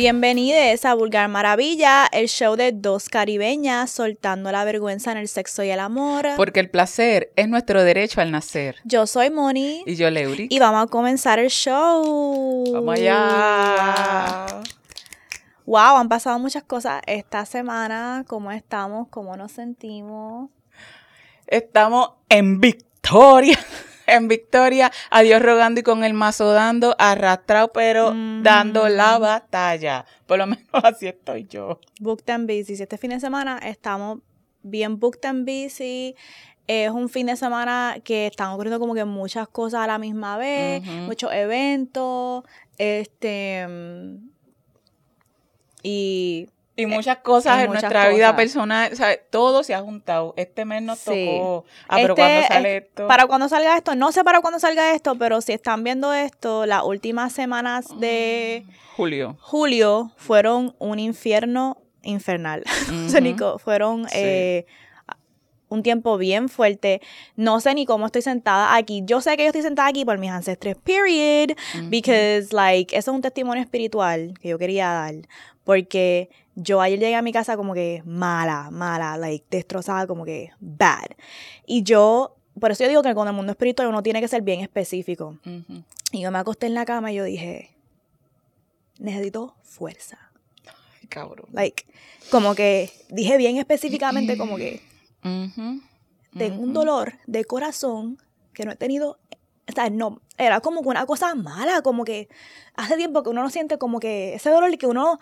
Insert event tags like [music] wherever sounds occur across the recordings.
Bienvenidos a Vulgar Maravilla, el show de dos caribeñas soltando la vergüenza en el sexo y el amor. Porque el placer es nuestro derecho al nacer. Yo soy Moni. Y yo, Leuri. Y vamos a comenzar el show. Vamos allá. Wow, han pasado muchas cosas esta semana. ¿Cómo estamos? ¿Cómo nos sentimos? Estamos en victoria. En victoria, a Dios rogando y con el mazo dando, arrastrado, pero dando la batalla. Por lo menos así estoy yo. Booked and busy. Si este fin de semana estamos bien booked and busy. Es un fin de semana que están ocurriendo como que muchas cosas a la misma vez, muchos eventos, este y y muchas cosas en nuestra vida personal, o sea, todo se ha juntado. Este mes nos tocó. Ah, pero este cuando sale esto. Para cuando salga esto, no sé para cuándo salga esto, pero si están viendo esto, las últimas semanas de julio. Julio fueron un infierno infernal. [laughs] fueron eh, un tiempo bien fuerte. No sé ni cómo estoy sentada aquí. Yo sé que yo estoy sentada aquí por mis ancestros, period. Because, like, eso es un testimonio espiritual que yo quería dar. Porque yo ayer llegué a mi casa como que mala, mala, like destrozada, como que bad. Y yo, por eso yo digo que con el mundo espiritual uno tiene que ser bien específico. Y yo me acosté en la cama y yo dije, necesito fuerza. Ay, cabrón. Like, como que dije bien específicamente como que tengo un dolor de corazón que no he tenido o sea, no, era como una cosa mala, como que hace tiempo que uno no siente como que ese dolor que uno,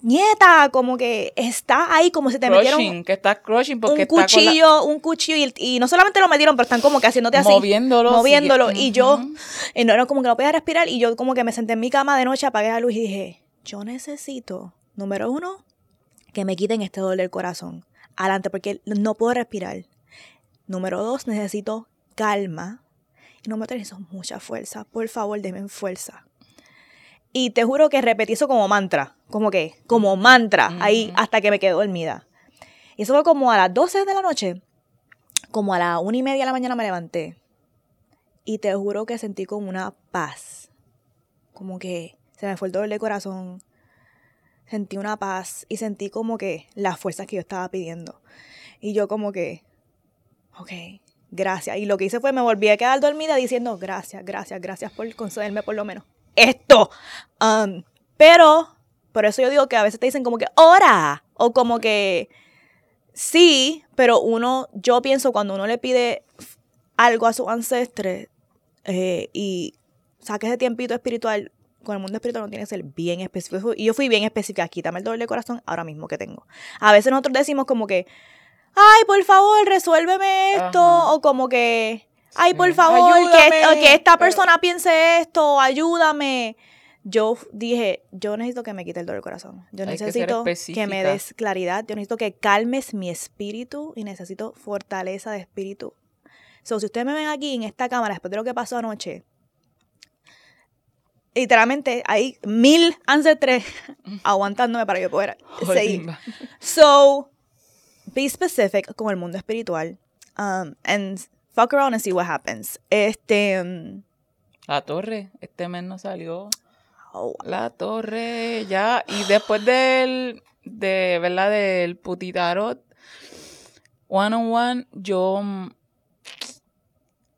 nieta, como que está ahí, como si te metieron que está crushing porque un cuchillo, un cuchillo, y, no solamente lo metieron, pero están como que haciéndote así. Moviéndolo. Moviéndolo, y yo, y no era como que no podía respirar, y yo como que me senté en mi cama de noche, apagué la luz y dije, yo necesito, número uno, que me quiten este dolor del corazón. Adelante, porque no puedo respirar. Número dos, necesito calma y no me eso mucha fuerza. Por favor, denme fuerza. Y te juro que repetí eso como mantra. Como que, como mantra, ahí hasta que me quedé dormida. Y eso fue como a las 12 de la noche. Como a las una y media de la mañana me levanté. Y te juro que sentí como una paz. Como que se me fue el dolor de corazón. Sentí una paz y sentí como que las fuerzas que yo estaba pidiendo. Y yo como que, ok, gracias. Y lo que hice fue me volví a quedar dormida diciendo gracias, gracias, gracias por concederme por lo menos esto. Um, pero, por eso yo digo que a veces te dicen como que ora o como que sí, pero uno, yo pienso cuando uno le pide algo a su ancestre eh, y saque ese tiempito espiritual, con el mundo espiritual no tiene que ser bien específico. Y yo fui bien específica, quítame el doble de corazón ahora mismo que tengo. A veces nosotros decimos como que, ay, por favor, resuélveme esto, o como que, ay, por favor, que, esta persona piense esto, ayúdame. Yo dije, yo necesito que me quite el dolor del corazón. Yo necesito que, me des claridad. Yo necesito que calmes mi espíritu y necesito fortaleza de espíritu. So, si ustedes me ven aquí en esta cámara después de lo que pasó anoche, literalmente hay mil ancestres [laughs] aguantándome para yo poder seguir. So, be specific con el mundo espiritual. Um, and fuck around and see what happens. Este. Um, la torre, este mes no salió. Oh. La torre, ya. Y después del. De, ¿verdad? Del putitarot. One on one, yo mm,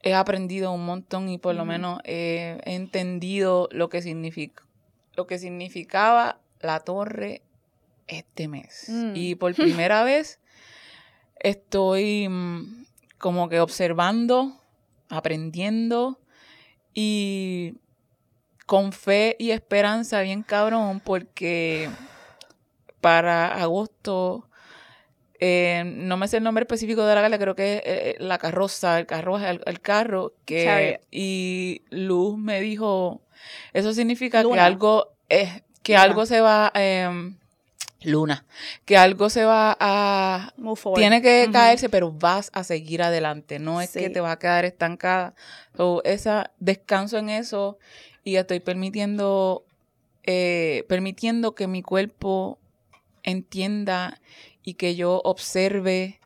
he aprendido un montón y por lo menos he entendido lo que significa lo que significaba la torre este mes. Mm. Y por primera [laughs] vez estoy mm, como que observando, aprendiendo y con fe y esperanza bien cabrón porque para agosto eh, no me sé el nombre específico de la gala, creo que es eh, la carroza, el carro, el, carro, que y Luz me dijo, eso significa que algo es, que algo se va eh, Luna, que algo se va a... Tiene que caerse, pero vas a seguir adelante, no es que te vas a quedar estancada. So, esa, descanso en eso y estoy permitiendo, eh, permitiendo que mi cuerpo entienda y que yo observe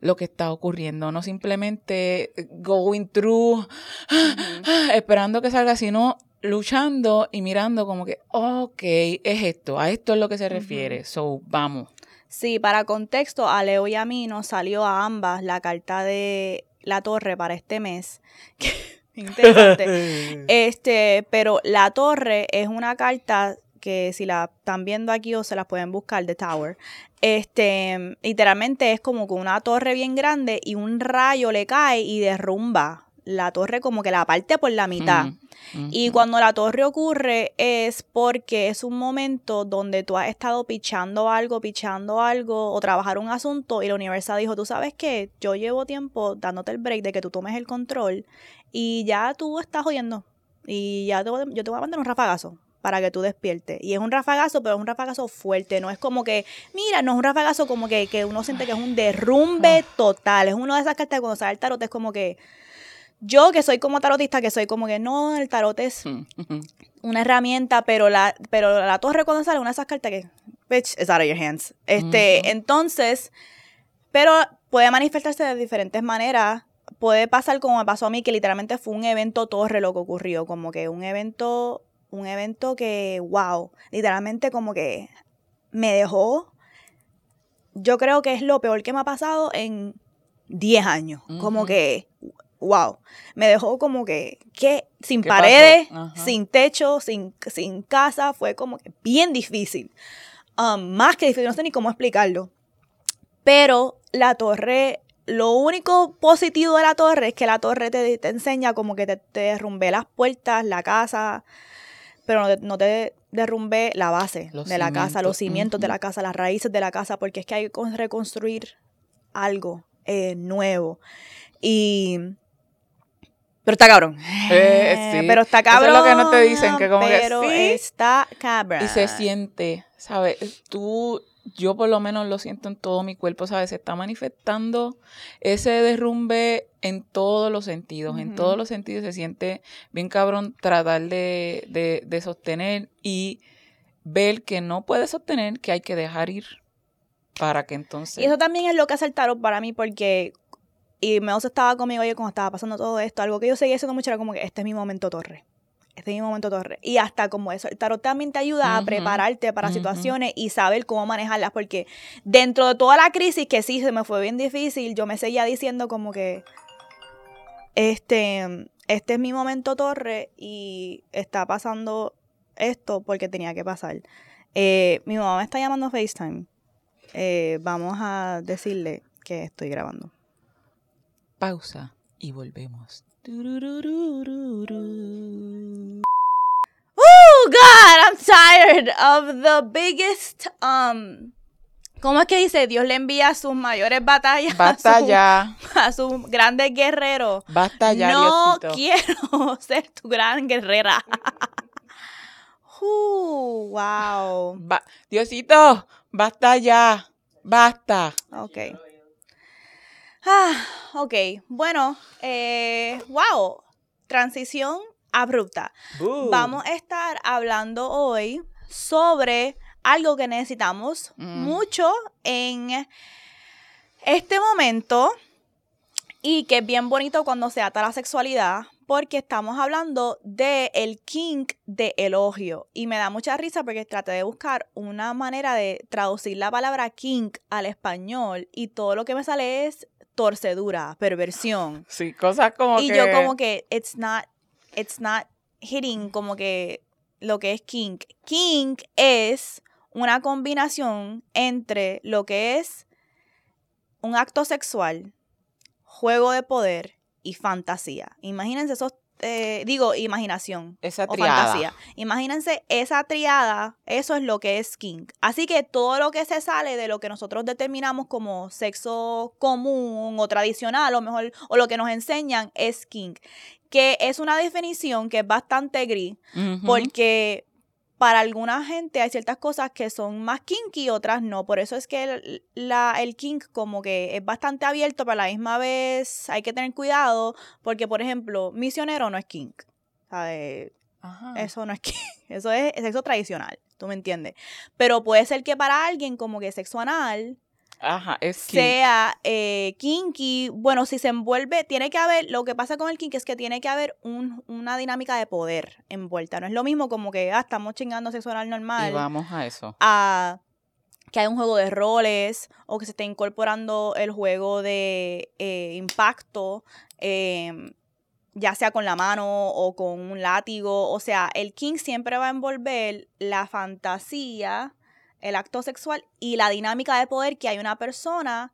lo que está ocurriendo, no simplemente going through, [gasps] esperando que salga, sino luchando y mirando como que, ok, es esto, a esto es lo que se refiere, so vamos. Sí, para contexto, a Leo y a mí nos salió a ambas la carta de la torre para este mes. [laughs] Interesante. [laughs] este, pero la torre es una carta que si la están viendo aquí o se la pueden buscar de Tower. Este, literalmente es como con una torre bien grande y un rayo le cae y derrumba la torre como que la parte por la mitad. Y cuando la torre ocurre es porque es un momento donde tú has estado pichando algo, pichando algo o trabajar un asunto y la universidad dijo, tú sabes que yo llevo tiempo dándote el break de que tú tomes el control y ya tú estás jodiendo y ya yo te voy a mandar un rafagazo para que tú despiertes. Y es un rafagazo, pero es un rafagazo fuerte. No es como que, mira, no es un rafagazo como que, que uno siente que es un derrumbe ah. total. Es uno de esas cartas cuando sale el tarot es como que yo que soy como tarotista, que soy como que no, el tarot es mm, una herramienta, pero la, pero la torre cuando sale una de esas cartas que, bitch, it's out of your hands. Este, entonces, pero puede manifestarse de diferentes maneras. Puede pasar como me pasó a mí, que literalmente fue un evento torre lo que ocurrió, como que un evento, un evento que, wow, literalmente como que me dejó, yo creo que es lo peor que me ha pasado en 10 años, como que wow, me dejó como que, que sin paredes, sin techo, sin, sin casa, fue como que bien difícil. Um, más que difícil, no sé ni cómo explicarlo. Pero la torre, lo único positivo de la torre es que la torre te, te enseña como que te, te derrumbé las puertas, la casa, pero no te, derrumbé la base de la casa, los cimientos de la casa, las raíces de la casa, porque es que hay que reconstruir algo eh, nuevo. Y pero está cabrón. Eh, sí. Pero está cabrón. Eso es lo que no te dicen, que como que sí. está cabrón. Y se siente, ¿sabes? Tú, yo por lo menos lo siento en todo mi cuerpo, ¿sabes? Se está manifestando ese derrumbe en todos los sentidos. En todos los sentidos se siente bien cabrón tratar de, de, de sostener y ver que no puede sostener, que hay que dejar ir para que entonces... Y eso también es lo que hace el tarot para mí, porque y Meos estaba conmigo oye, cuando estaba pasando todo esto. Algo que yo seguía haciendo mucho era como que este es mi momento torre. Este es mi momento torre. Y hasta como eso, el tarot también te ayuda a prepararte para situaciones y saber cómo manejarlas. Porque dentro de toda la crisis, que sí se me fue bien difícil, yo me seguía diciendo como que este, este es mi momento torre y está pasando esto porque tenía que pasar. Eh, mi mamá me está llamando FaceTime. Eh, vamos a decirle que estoy grabando pausa y volvemos. Oh God, I'm tired of the biggest um ¿Cómo es que dice? Dios le envía sus mayores batallas Basta ya. a sus [laughs] grandes guerreros. Basta ya, No quiero [laughs] ser tu gran guerrera. [laughs] uh, wow. Diosito, basta ya. Basta. Ok. Ah, ok. Bueno, eh, wow. Transición abrupta. Vamos a estar hablando hoy sobre algo que necesitamos mm. mucho en este momento y que es bien bonito cuando se ata la sexualidad porque estamos hablando de el kink de elogio y me da mucha risa porque traté de buscar una manera de traducir la palabra kink al español y todo lo que me sale es torcedura, perversión. Sí, cosas como y que... Y yo como que it's not, it's not hitting como que lo que es kink. Kink es una combinación entre lo que es un acto sexual, juego de poder y fantasía. Imagínense esos eh, digo, imaginación esa o fantasía. Imagínense esa triada, eso es lo que es kink. Así que todo lo que se sale de lo que nosotros determinamos como sexo común o tradicional, o mejor, o lo que nos enseñan es kink. Que es una definición que es bastante gris, porque para alguna gente hay ciertas cosas que son más kinky y otras no. Por eso es que el, la, el kink como que es bastante abierto, pero a la misma vez hay que tener cuidado porque, por ejemplo, misionero no es kink. Eso no es [laughs] kink. Eso es sexo tradicional, ¿tú me entiendes? Pero puede ser que para alguien como que sexo anal sea eh, kinky. Bueno, si se envuelve, tiene que haber, lo que pasa con el kinky es que tiene que haber una dinámica de poder envuelta. No es lo mismo como que ah, estamos chingando sexo normal. Y vamos a eso. A que hay un juego de roles o que se esté incorporando el juego de eh, impacto, em, ya sea con la mano o con un látigo. O sea, el king siempre va a envolver la fantasía, el acto sexual y la dinámica de poder que hay una persona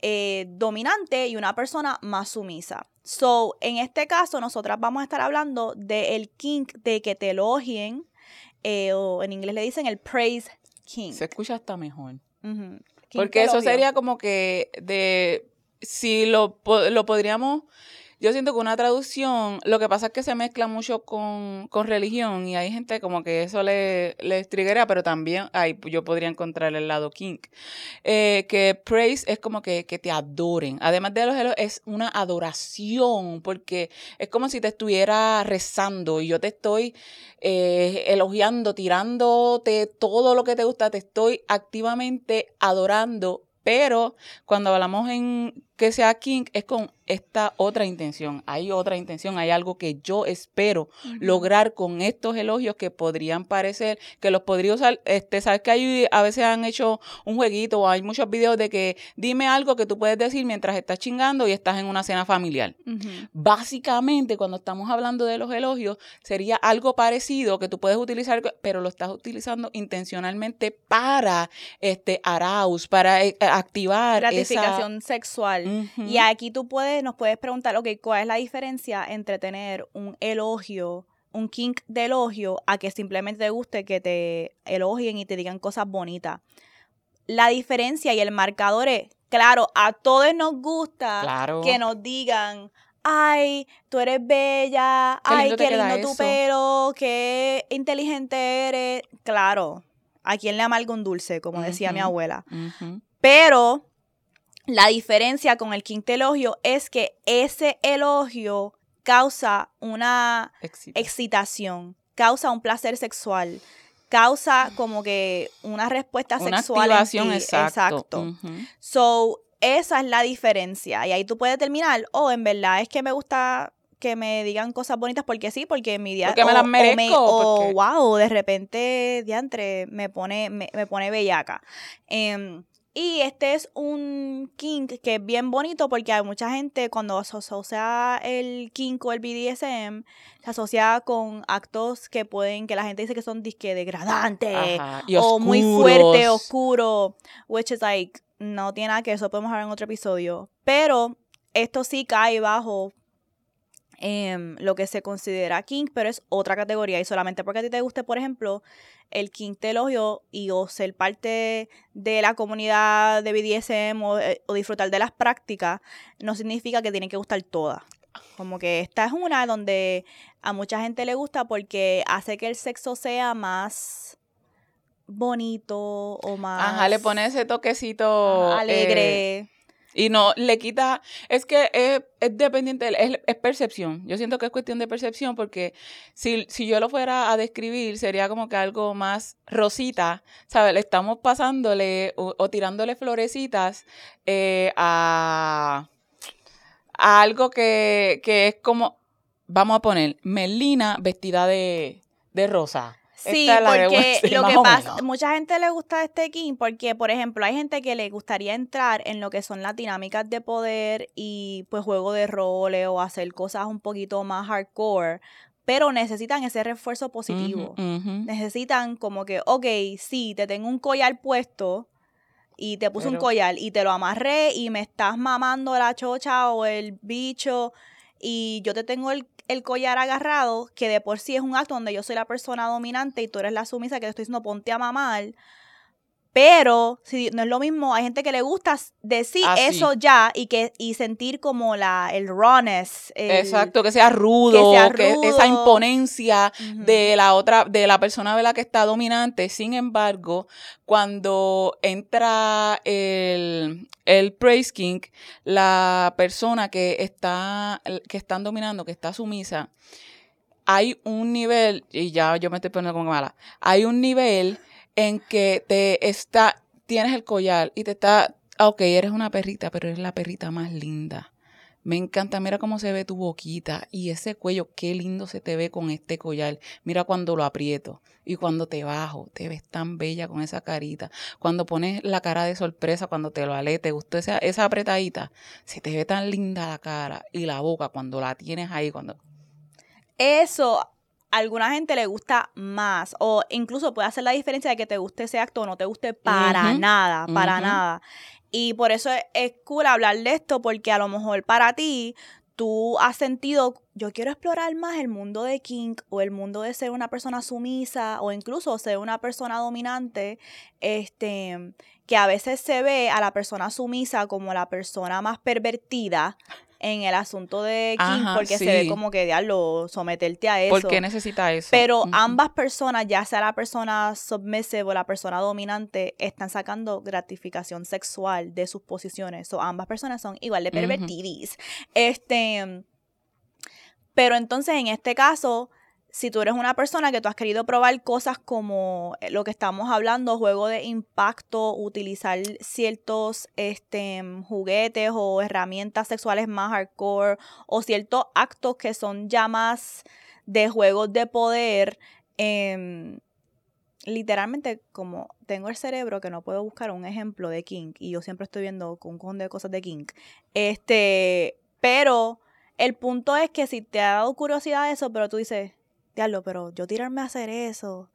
eh, dominante y una persona más sumisa. So, en este caso, nosotras vamos a estar hablando del king de que te elogien, eh, o en inglés le dicen el praise se escucha hasta mejor. Porque eso sería como que de si lo, lo podríamos yo siento que una traducción, lo que pasa es que se mezcla mucho con, religión y hay gente como que eso le, le pero también hay, yo podría encontrar el lado kink. Eh, que praise es como que, te adoren. Además de los es una adoración, porque es como si te estuviera rezando y yo te estoy eh, elogiando, tirándote todo lo que te gusta, te estoy activamente adorando pero cuando hablamos en que sea King es con esta otra intención. Hay otra intención, hay algo que yo espero lograr con estos elogios que podrían parecer, que los podría usar, este, sabes que hay, a veces han hecho un jueguito o hay muchos videos de que dime algo que tú puedes decir mientras estás chingando y estás en una cena familiar. Básicamente, cuando estamos hablando de los elogios, sería algo parecido que tú puedes utilizar, pero lo estás utilizando intencionalmente para este arouse, para eh, activar gratificación sexual y aquí tú puedes, nos puedes preguntar, ok, ¿cuál es la diferencia entre tener un elogio, un kink de elogio, a que simplemente te guste que te elogien y te digan cosas bonitas? La diferencia y el marcador es, claro, a todos nos gusta que nos digan, ay, tú eres bella, ay, qué lindo tu pelo, qué inteligente eres. Claro, a quién le amarga un dulce, como decía mi abuela. Pero la diferencia con el quinto elogio es que ese elogio causa una excitación, causa un placer sexual, causa como que una respuesta una sexual. Activación, exacto. So, esa es la diferencia. Y ahí tú puedes terminar, oh, en verdad es que me gusta que me digan cosas bonitas porque sí, porque en mi día porque me las merezco, o, wow, de repente diantre me pone me, pone bellaca. Em, y este es un kink que es bien bonito porque hay mucha gente cuando se asocia el kink o el BDSM, se asocia con actos que pueden, que la gente dice que son disque degradantes o muy fuerte, oscuro, which is like, no tiene nada que eso podemos hablar en otro episodio. Pero esto sí cae bajo em, lo que se considera kink, pero es otra categoría. Y solamente porque a ti te guste, por ejemplo, el King elogio y o ser parte de la comunidad de BDSM eh, o, disfrutar de las prácticas, no significa que tienen que gustar todas. Como que esta es una donde a mucha gente le gusta porque hace que el sexo sea más bonito o más... Ajá, le pone ese toquecito... alegre. Eh, y no le quita, es que es, dependiente, es, es, percepción. Yo siento que es cuestión de percepción porque si, si yo lo fuera a describir sería como que algo más rosita, ¿sabes? Le estamos pasándole o, tirándole florecitas eh, a, a, algo que, que es como, vamos a poner, Melina vestida de, de rosa. Sí, porque lo que pasa, mucha gente le gusta este King porque, por ejemplo, hay gente que le gustaría entrar en lo que son las dinámicas de poder y pues juego de roles o hacer cosas un poquito más hardcore, pero necesitan ese refuerzo positivo. Necesitan como que, ok, sí, te tengo un collar puesto y te puse un collar y te lo amarré y me estás mamando la chocha o el bicho y yo te tengo el el collar agarrado, que de por sí es un acto donde yo soy la persona dominante y tú eres la sumisa que te estoy diciendo ponte a mamar. Pero si no es lo mismo, hay gente que le gusta decir ah, eso ya y que y sentir como la el rawness. Exacto, que sea rudo, que, esa imponencia de la otra de la persona de la que está dominante. Sin embargo, cuando entra el el praise king, la persona que está que están dominando, que está sumisa, hay un nivel y ya yo me estoy poniendo como mala. Hay un nivel en que te está, tienes el collar y te está ok, eres una perrita, pero eres la perrita más linda. Me encanta, mira cómo se ve tu boquita y ese cuello, qué lindo se te ve con este collar. Mira cuando lo aprieto y cuando te bajo, te ves tan bella con esa carita. Cuando pones la cara de sorpresa, cuando te lo alé, te gustó esa, esa apretadita, se te ve tan linda la cara y la boca cuando la tienes ahí, cuando... Eso a alguna gente le gusta más o incluso puede hacer la diferencia de que te guste ese acto o no te guste para nada, para nada. Y por eso es, cool hablar de esto, porque a lo mejor para ti tú has sentido, yo quiero explorar más el mundo de King o el mundo de ser una persona sumisa o incluso ser una persona dominante, este, que a veces se ve a la persona sumisa como la persona más pervertida en el asunto de King porque se ve como que lo someterte a eso. ¿Por qué necesita eso? Pero ambas personas, ya sea la persona submissive o la persona dominante, están sacando gratificación sexual de sus posiciones. O ambas personas son igual de pervertidis. Este. Pero entonces, en este caso, si tú eres una persona que tú has querido probar cosas como eh, lo que estamos hablando, juego de impacto, utilizar ciertos este, juguetes o herramientas sexuales más hardcore o ciertos actos que son ya más de juegos de poder, em, literalmente como tengo el cerebro que no puedo buscar un ejemplo de King y yo siempre estoy viendo un montón de cosas de King, este, pero el punto es que si te ha dado curiosidad eso, pero tú dices, diablo, pero yo tirarme a hacer eso.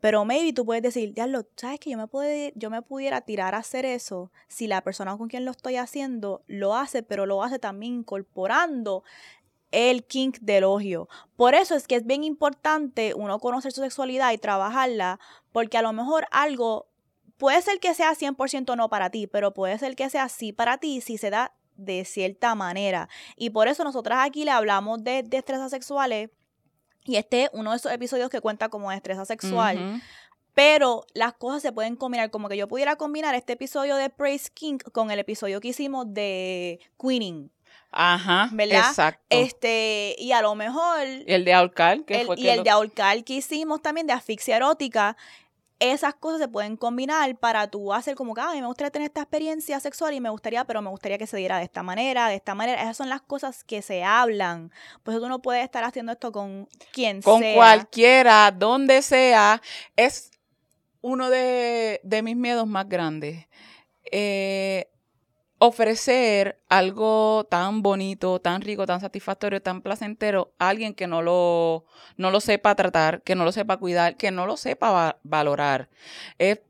Pero maybe tú puedes decir, diablo, ¿sabes que yo me, yo me pudiera tirar a hacer eso si la persona con quien lo estoy haciendo lo hace, pero lo hace también incorporando el kink del elogio. Por eso es que es bien importante uno conocer su sexualidad y trabajarla, porque a lo mejor algo puede ser que sea 100% no para ti, pero puede ser que sea sí para ti si se da de cierta manera. Y por eso nosotras aquí le hablamos de destrezas sexuales y este es uno de esos episodios que cuenta como destreza sexual. Pero las cosas se pueden combinar, como que yo pudiera combinar este episodio de Praise King con el episodio que hicimos de Queening. Ajá, ¿verdad? Exacto. Este, y a lo mejor. El de Aulcal, que fue Y el de Aulcal que hicimos también de asfixia erótica esas cosas se pueden combinar para tú hacer como que, ay, me gustaría tener esta experiencia sexual y me gustaría, pero me gustaría que se diera de esta manera, de esta manera. Esas son las cosas que se hablan. Pues tú no puedes estar haciendo esto con quien sea. Con cualquiera, donde sea. Es uno de, de mis miedos más grandes. Eh, ofrecer algo tan bonito, tan rico, tan satisfactorio, tan placentero a alguien que no lo, no lo sepa tratar, que no lo sepa cuidar, que no lo sepa valorar. Es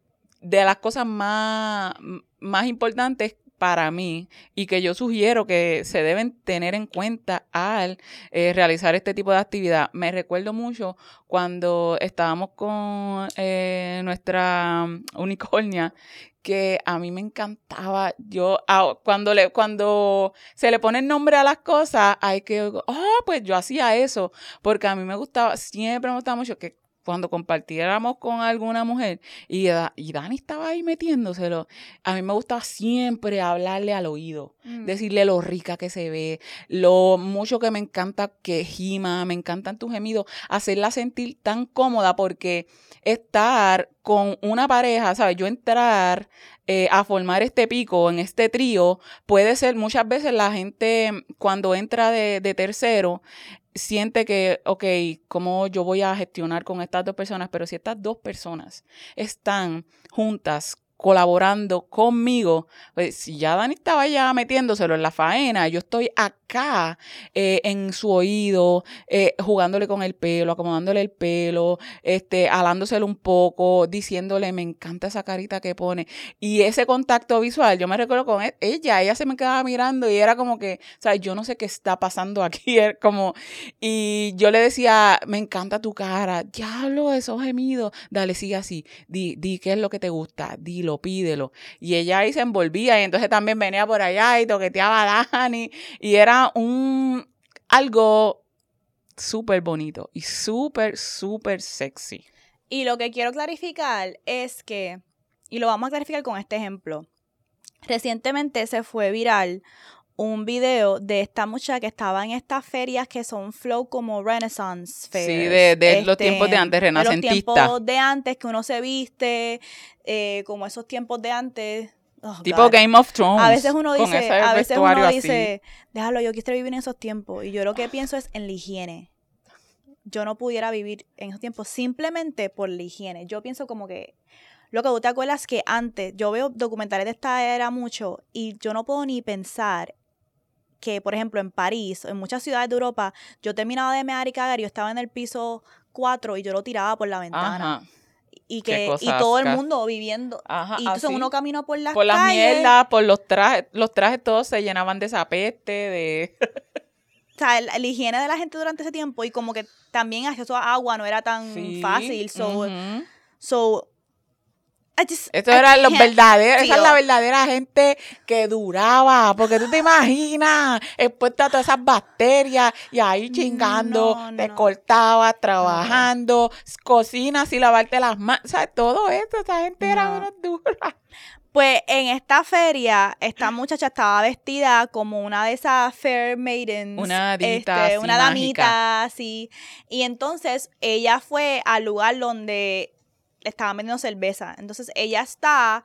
de las cosas más, más importantes para mí y que yo sugiero que se deben tener en cuenta al eh, realizar este tipo de actividad. Me recuerdo mucho cuando estábamos con eh, nuestra unicornia que a mí me encantaba. Yo, ah, cuando, le, cuando se le pone el nombre a las cosas, hay que, oh, pues yo hacía eso, porque a mí me gustaba, siempre me gustaba mucho que cuando compartiéramos con alguna mujer y, y Dani estaba ahí metiéndoselo, a mí me gustaba siempre hablarle al oído, mm. decirle lo rica que se ve, lo mucho que me encanta que gima, me encantan tus gemidos, hacerla sentir tan cómoda porque estar con una pareja, ¿sabes? Yo entrar eh, a formar este pico en este trío, puede ser muchas veces la gente cuando entra de, de tercero, siente que, ok, ¿cómo yo voy a gestionar con estas dos personas? Pero si estas dos personas están juntas colaborando conmigo. Pues, si ya Dani estaba ya metiéndoselo en la faena, yo estoy acá eh, en su oído, eh, jugándole con el pelo, acomodándole el pelo, este, alándoselo un poco, diciéndole, me encanta esa carita que pone. Y ese contacto visual, yo me recuerdo con e, ella, ella se me quedaba mirando y era como que, o sea, yo no sé qué está pasando aquí, [laughs] como, y yo le decía, me encanta tu cara, diablo, esos gemidos, dale, sigue así, di, di qué es lo que te gusta, dilo pídelo. Y ella ahí se envolvía y entonces también venía por allá y toqueteaba a Dani. Y era un algo súper bonito y súper, súper sexy. Y lo que quiero clarificar es que, y lo vamos a clarificar con este ejemplo, recientemente se fue viral un video de esta muchacha que estaba en estas ferias que son flow como Renaissance Fairs. Sí, de, los tiempos de este, antes, renacentistas. De los tiempos de antes que uno se viste, eh, como esos tiempos de antes oh, tipo God. Game of Thrones. A veces uno dice, a veces uno así. dice, déjalo, yo quisiera vivir en esos tiempos. Y yo lo que pienso es en la higiene. Yo no pudiera vivir en esos tiempos simplemente por la higiene. Yo pienso como que, lo que tú te acuerdas que antes, yo veo documentales de esta era mucho y yo no puedo ni pensar que, por ejemplo, en París, en muchas ciudades de Europa, yo terminaba de mear y cagar yo estaba en el piso 4 y yo lo tiraba por la ventana. Ajá. Y, que, y todo el mundo viviendo. Ajá, y entonces así. uno camina por las por las calles. mierdas, por los trajes, los trajes todos se llenaban de esa peste, de... [laughs] o sea, la, la higiene de la gente durante ese tiempo y como que también acceso a agua no era tan Sí, fácil. So, so just- Estos eran los verdaderos, esa es la verdadera gente que duraba, porque tú te imaginas, expuesta a todas esas bacterias y ahí chingando, No, te no. cortabas, trabajando, cocinas y lavarte las manos, o sea, todo esto, esa gente era una dura. Pues en esta feria, esta muchacha estaba vestida como una de esas fair maidens. Una hadita este, así una mágica. damita así. Y entonces ella fue al lugar donde le estaban vendiendo cerveza. Entonces ella está,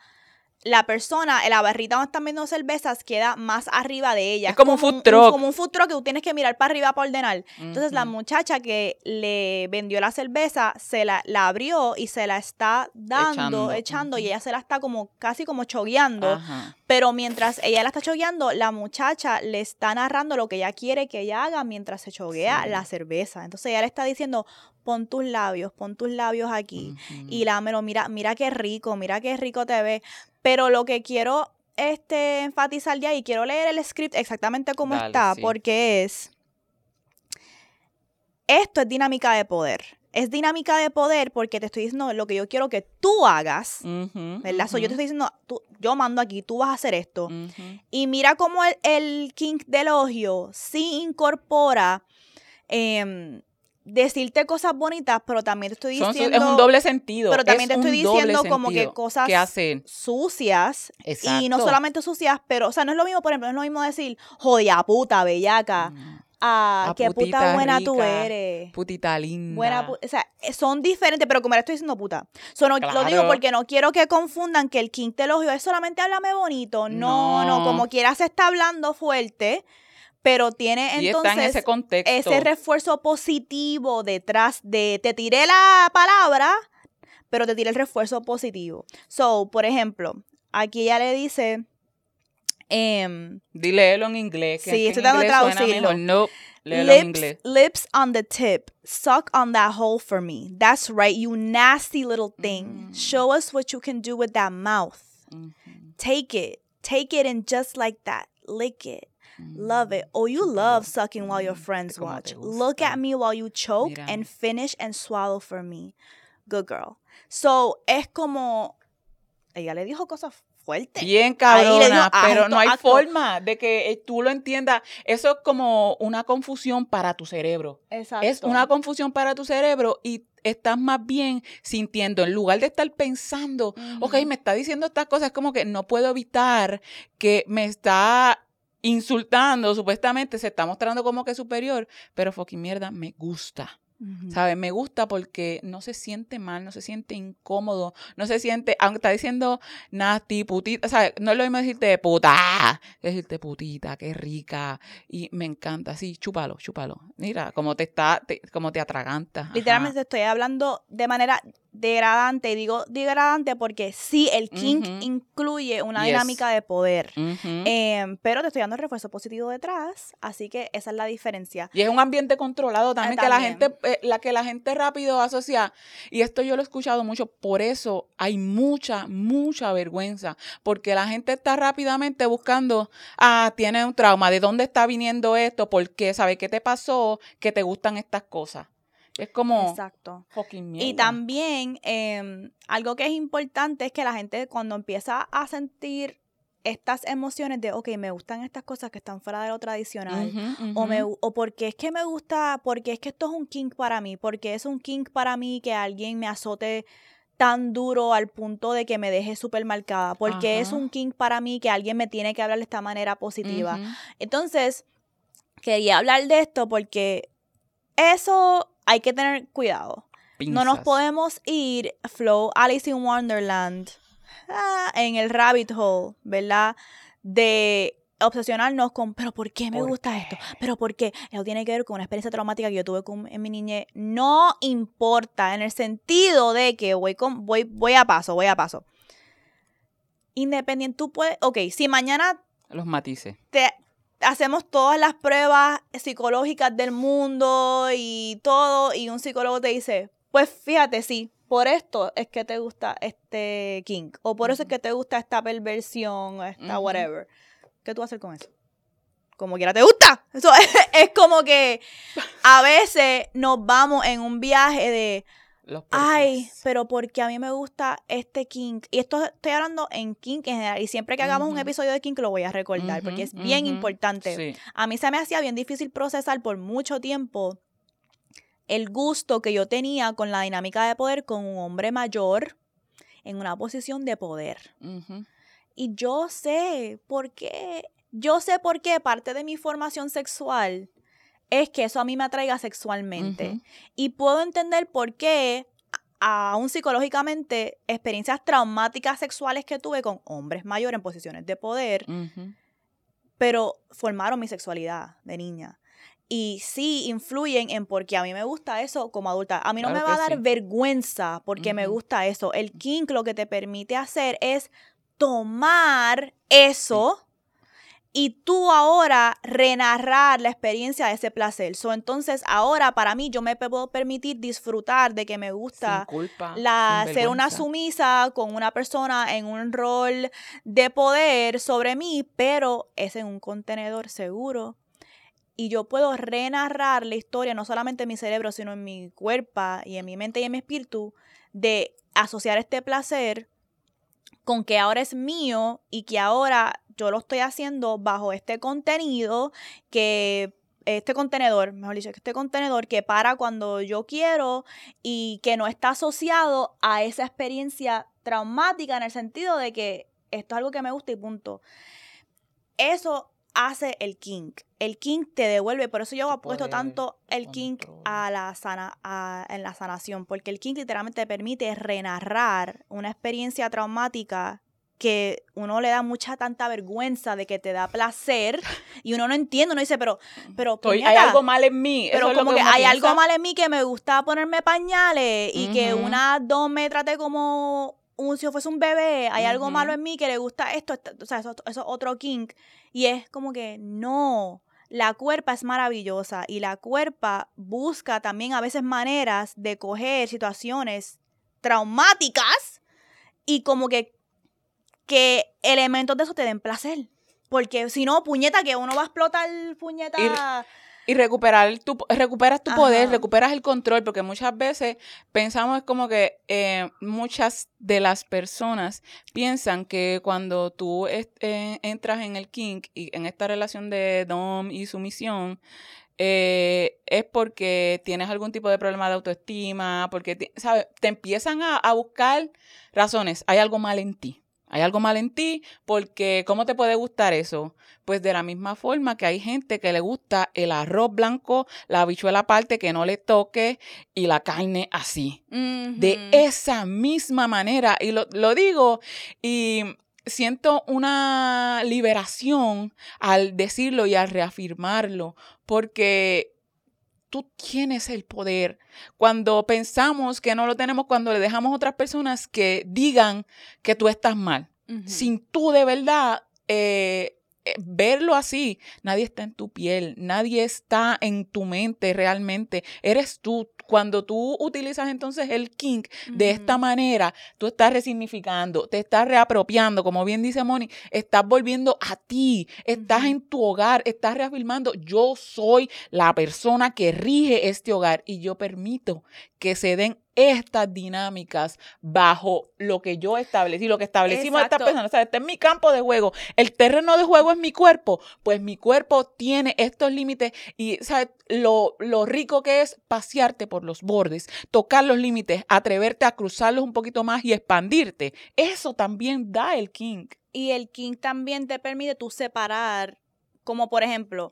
la persona, la barrita donde están vendiendo cervezas queda más arriba de ella. Es como un food truck. como un food truck que tú tienes que mirar para arriba para ordenar. Entonces la muchacha que le vendió la cerveza se la, la abrió y se la está dando, Echando, echando, y ella se la está como casi como chogueando. Ajá. Pero mientras ella la está chogueando, la muchacha le está narrando lo que ella quiere que ella haga mientras se choguea Sí. la cerveza. Entonces ella le está diciendo, pon tus labios, pon tus labios aquí. Ujú. Y lámelo, mira, mira qué rico, mira qué rico te ve. Pero lo que quiero este, enfatizar ya, y quiero leer el script exactamente como Dale, está, sí. porque es, esto es dinámica de poder. Es dinámica de poder porque te estoy diciendo lo que yo quiero que tú hagas, Ujú, ¿verdad? So, yo te estoy diciendo, tú- yo mando aquí, tú vas a hacer esto. Y mira cómo el, el king de elogio sí incorpora em, decirte cosas bonitas, pero también te estoy Son diciendo es un doble sentido. pero también es te estoy diciendo como que cosas que hacen. sucias. Y no Exacto. solamente sucias, pero, o sea, no es lo mismo, por ejemplo, no es lo mismo decir, jodida puta, bellaca, Mm, ah, Ah, qué puta buena tú rica, eres. Putita linda. Buena o sea, son diferentes, pero como le estoy diciendo puta. So, no- Lo digo porque no quiero que confundan que el te elogio es solamente háblame bonito. No, no, No. como quiera se está hablando fuerte, pero tiene y entonces está en ese contexto. ese refuerzo positivo detrás de te tiré la palabra, pero te tiré el refuerzo positivo. So, por ejemplo, aquí ella le dice, em, Dile en inglés. Que Sí, estoy tratando de traducirlo. No, léelo en lips, inglés. lips on the tip, suck on that hole for me. That's right, you nasty little thing. Mm. Show us what you can do with that mouth. Take it, take it, and just like that, lick it. Love it. Oh, you love sucking while your friends watch. Look at me while you choke and finish and swallow for me. Good girl. So, es como. Ella le dijo cosas fuertes. Bien cabrona, pero no hay acto, forma de que eh, tú lo entiendas. Eso es como una confusión para tu cerebro. Exacto. Es una confusión para tu cerebro y estás más bien sintiendo, en lugar de estar pensando, ok, Ujú. me está diciendo estas cosas, es como que no puedo evitar que me está insultando, supuestamente se está mostrando como que superior, pero fucking mierda, me gusta. ¿Sabes? Me gusta porque no se siente mal, no se siente incómodo, no se siente, aunque está diciendo nasty, putita, ¿sabes? No es lo mismo decirte puta, que decirte putita, qué rica, y me encanta, sí, chúpalo, chúpalo. Mira, como te está, te- como te atraganta. Literalmente estoy hablando de manera degradante. Y digo degradante porque sí, el kink incluye una Yes. dinámica de poder. Em, pero te estoy dando el refuerzo positivo detrás, así que esa es la diferencia. Y es un ambiente controlado también, que la gente, eh, la que la gente rápido asocia. Y esto yo lo he escuchado mucho, por eso hay mucha, mucha vergüenza, porque la gente está rápidamente buscando, ah, tiene un trauma, ¿de dónde está viniendo esto? ¿Por qué? ¿Sabes qué te pasó? Que te gustan estas cosas. Es como Exacto. Y también em, algo que es importante es que la gente cuando empieza a sentir estas emociones de, ok, me gustan estas cosas que están fuera de lo tradicional. O, me, o porque es que me gusta, porque es que esto es un kink para mí, porque es un kink para mí que alguien me azote tan duro al punto de que me deje súper marcada, porque es un kink para mí que alguien me tiene que hablar de esta manera positiva. Entonces, quería hablar de esto porque eso hay que tener cuidado. No nos podemos ir flow Alice in Wonderland ah, en el rabbit hole, ¿verdad? De obsesionarnos con, pero ¿por qué me gusta esto? ¿Pero por qué? Eso tiene que ver con una experiencia traumática que yo tuve con, en mi niñez. No importa, en el sentido de que voy, con, voy, voy a paso, voy a paso. Independiente, tú puedes, ok, si mañana... Los matices. Te, hacemos todas las pruebas psicológicas del mundo y todo, y un psicólogo te dice, pues fíjate, sí, por esto es que te gusta este kink, o por eso es que te gusta esta perversión, esta whatever. ¿Qué tú vas a hacer con eso? Como quiera te gusta. Eso [laughs] es, como que a veces nos vamos en un viaje de Ay, pero porque a mí me gusta este kink. Y esto estoy hablando en kink en general. Y siempre que hagamos un episodio de kink lo voy a recordar porque es bien importante. A mí se me hacía bien difícil procesar por mucho tiempo el gusto que yo tenía con la dinámica de poder con un hombre mayor en una posición de poder. Y yo sé por qué, yo sé por qué parte de mi formación sexual es que eso a mí me atraiga sexualmente. Y puedo entender por qué, aún psicológicamente, experiencias traumáticas sexuales que tuve con hombres mayores en posiciones de poder, pero formaron mi sexualidad de niña. Y sí influyen en por qué a mí me gusta eso como adulta. A mí no me va a dar vergüenza porque me gusta eso. El kink lo que te permite hacer es tomar eso y tú ahora renarrar la experiencia de ese placer. So, entonces, ahora para mí yo me puedo permitir disfrutar de que me gusta la, ser una sumisa con una persona en un rol de poder sobre mí, pero es en un contenedor seguro. Y yo puedo renarrar la historia, no solamente en mi cerebro, sino en mi cuerpo y en mi mente y en mi espíritu, de asociar este placer con que ahora es mío y que ahora yo lo estoy haciendo bajo este contenido que este contenedor, mejor dicho, este contenedor que para cuando yo quiero y que no está asociado a esa experiencia traumática en el sentido de que esto es algo que me gusta y punto. Eso hace el kink. El kink te devuelve, por eso yo he puesto tanto el kink a la sana, en la sanación, porque el kink literalmente te permite renarrar una experiencia traumática que uno le da mucha tanta vergüenza de que te da placer y uno no entiende, uno dice, pero, pero hay algo mal en mí. Pero como que, hay algo mal en mí que me gusta ponerme pañales y que una dos me trate como un, si yo fuese un bebé, hay algo malo en mí que le gusta esto, o sea, eso, es otro kink. Y es como que no, la cuerpa es maravillosa y la cuerpa busca también a veces maneras de coger situaciones traumáticas y como que, que elementos de eso te den placer. Porque si no, puñeta, que uno va a explotar puñeta. Y recuperar tu, recuperas tu poder, recuperas el control, porque muchas veces pensamos como que eh, muchas de las personas piensan que cuando tú eh, entras en el kink y en esta relación de dom y sumisión, eh, es porque tienes algún tipo de problema de autoestima, porque, te, ¿sabes? Te empiezan a buscar razones, hay algo mal en ti. Hay algo mal en ti porque ¿cómo te puede gustar eso? Pues de la misma forma que hay gente que le gusta el arroz blanco, la habichuela aparte que no le toque y la carne así. De esa misma manera. Y lo, lo digo y siento una liberación al decirlo y al reafirmarlo porque tú tienes el poder. Cuando pensamos que no lo tenemos, cuando le dejamos a otras personas que digan que tú estás mal, sin tú de verdad eh, eh, verlo así, nadie está en tu piel, nadie está en tu mente realmente, eres tú. Cuando tú utilizas entonces el kink de esta manera, tú estás resignificando, te estás reapropiando, como bien dice Moni, estás volviendo a ti, estás en tu hogar, estás reafirmando, yo soy la persona que rige este hogar y yo permito que se den estas dinámicas bajo lo que yo establecí, lo que establecimos estas personas. O sea, este es mi campo de juego. El terreno de juego es mi cuerpo. Pues mi cuerpo tiene estos límites y ¿sabes? Lo, lo rico que es pasearte por los bordes, tocar los límites, atreverte a cruzarlos un poquito más y expandirte. Eso también da el king. Y el king también te permite tú separar, como por ejemplo,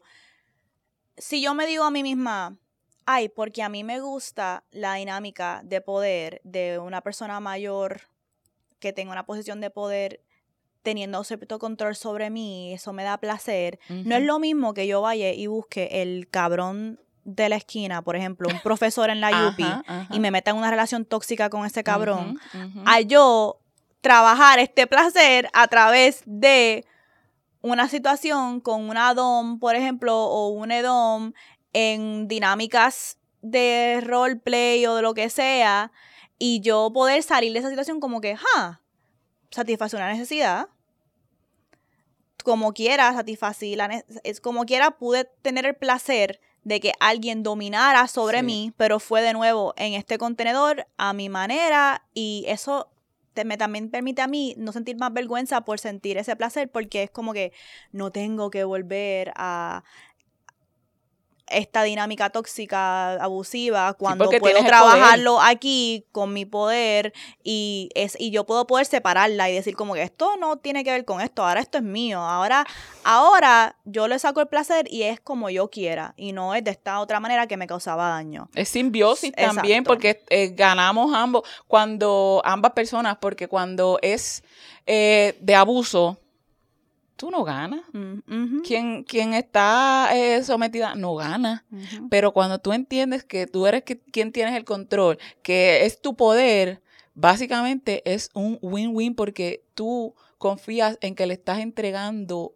si yo me digo a mí misma, ay, porque a mí me gusta la dinámica de poder de una persona mayor que tenga una posición de poder teniendo cierto control sobre mí, eso me da placer. No es lo mismo que yo vaya y busque el cabrón de la esquina, por ejemplo, un profesor en la [laughs] UPI y me meta en una relación tóxica con ese cabrón, a yo trabajar este placer a través de una situación con una DOM, por ejemplo, o un EDOM en dinámicas de roleplay o de lo que sea, y yo poder salir de esa situación como que, ja, satisface una necesidad. Como quiera, satisfací la es como quiera pude tener el placer de que alguien dominara sobre mí, pero fue de nuevo en este contenedor a mi manera y eso me también permite a mí no sentir más vergüenza por sentir ese placer porque es como que no tengo que volver a esta dinámica tóxica, abusiva, cuando puedo trabajarlo aquí con mi poder y, es, y yo puedo poder separarla y decir como que esto no tiene que ver con esto, ahora esto es mío, ahora, ahora yo le saco el placer y es como yo quiera y no es de esta otra manera que me causaba daño. Es simbiosis también porque eh, ganamos ambos, cuando ambas personas, porque cuando es eh, de abuso, tú no ganas. Mm, quien, está eh, sometida no gana. Pero cuando tú entiendes que tú eres quien tienes el control, que es tu poder, básicamente es un win-win porque tú confías en que le estás entregando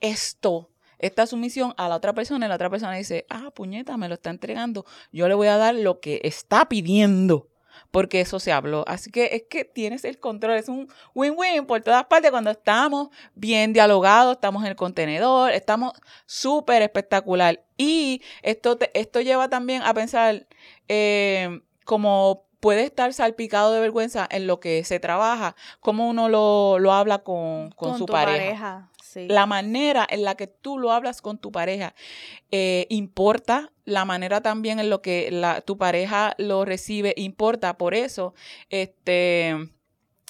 esto, esta sumisión a la otra persona y la otra persona dice, ah, puñeta, me lo está entregando, yo le voy a dar lo que está pidiendo porque eso se habló. Así que es que tienes el control, es un win-win por todas partes cuando estamos bien dialogados, estamos en el contenedor, estamos súper espectacular. Y esto, esto lleva también a pensar eh, como puede estar salpicado de vergüenza en lo que se trabaja, como uno lo, habla con, su pareja. La manera en la que tú lo hablas con tu pareja eh, importa, la manera también en lo que la, tu pareja lo recibe importa. Por eso, este,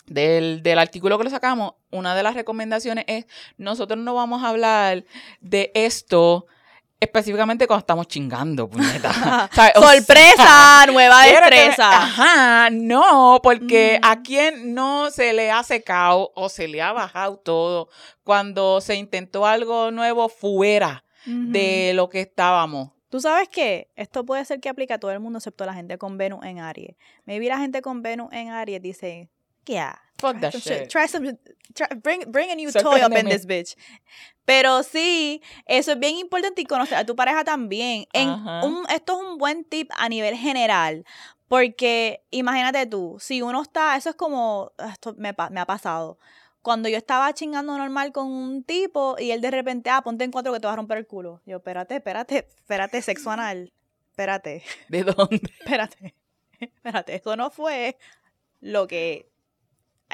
del, del artículo que lo sacamos, una de las recomendaciones es, nosotros no vamos a hablar de esto específicamente cuando estamos chingando, puñeta. [laughs] [laughs] ¡Sorpresa! [laughs] nueva destreza. ajá, no, porque mm. a quien no se le ha secado o se le ha bajado todo cuando se intentó algo nuevo fuera de lo que estábamos. Tú sabes que esto puede ser que aplique a todo el mundo excepto a la gente con Venus en Aries. Maybe la gente con Venus en Aries dice, yeah, Fuck that shit. Try some, bring, bring a new toy up in this bitch. Pero sí, eso es bien importante y conocer a tu pareja también. En un, esto es un buen tip a nivel general. Porque imagínate tú, si uno está, eso es como, esto me, me ha pasado. Cuando yo estaba chingando normal con un tipo y él de repente, ah, ponte en cuatro que te va a romper el culo. Yo, espérate, espérate, espérate, sexo anal. Espérate. ¿De dónde? [laughs] Espérate. [laughs] Espérate, eso no fue lo que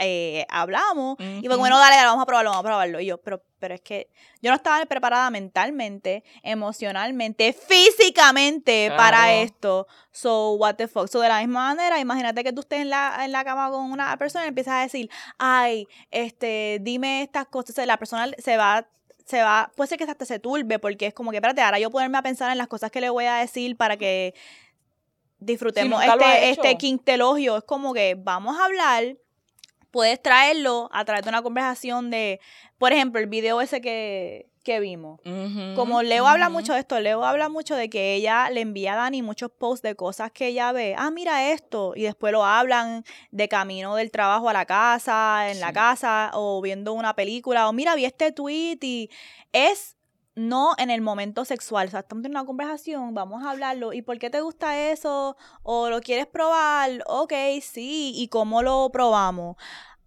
eh, hablamos y pues bueno, dale, vamos a probarlo, vamos a probarlo. Y yo, pero, pero es que yo no estaba preparada mentalmente, emocionalmente, físicamente para esto. So, what the fuck. So, de la misma manera, imagínate que tú estés en la, en la cama con una persona y empiezas a decir, ay, este, dime estas cosas. la persona se va se va, puede ser que hasta se turbe porque es como que, espérate, ahora yo ponerme a pensar en las cosas que le voy a decir para que disfrutemos este, este quintelogio. Es como que vamos a hablar, puedes traerlo a través de una conversación de, por ejemplo, el video ese que, que vimos. Como Leo habla mucho de esto, Leo habla mucho de que ella le envía a Dani muchos posts de cosas que ella ve. Ah, mira esto. Y después lo hablan de camino del trabajo a la casa, en la casa, o viendo una película, o mira, vi este tweet y es no en el momento sexual. O sea, estamos en una conversación, vamos a hablarlo. ¿Y por qué te gusta eso? ¿O lo quieres probar? Ok, sí. ¿Y cómo lo probamos?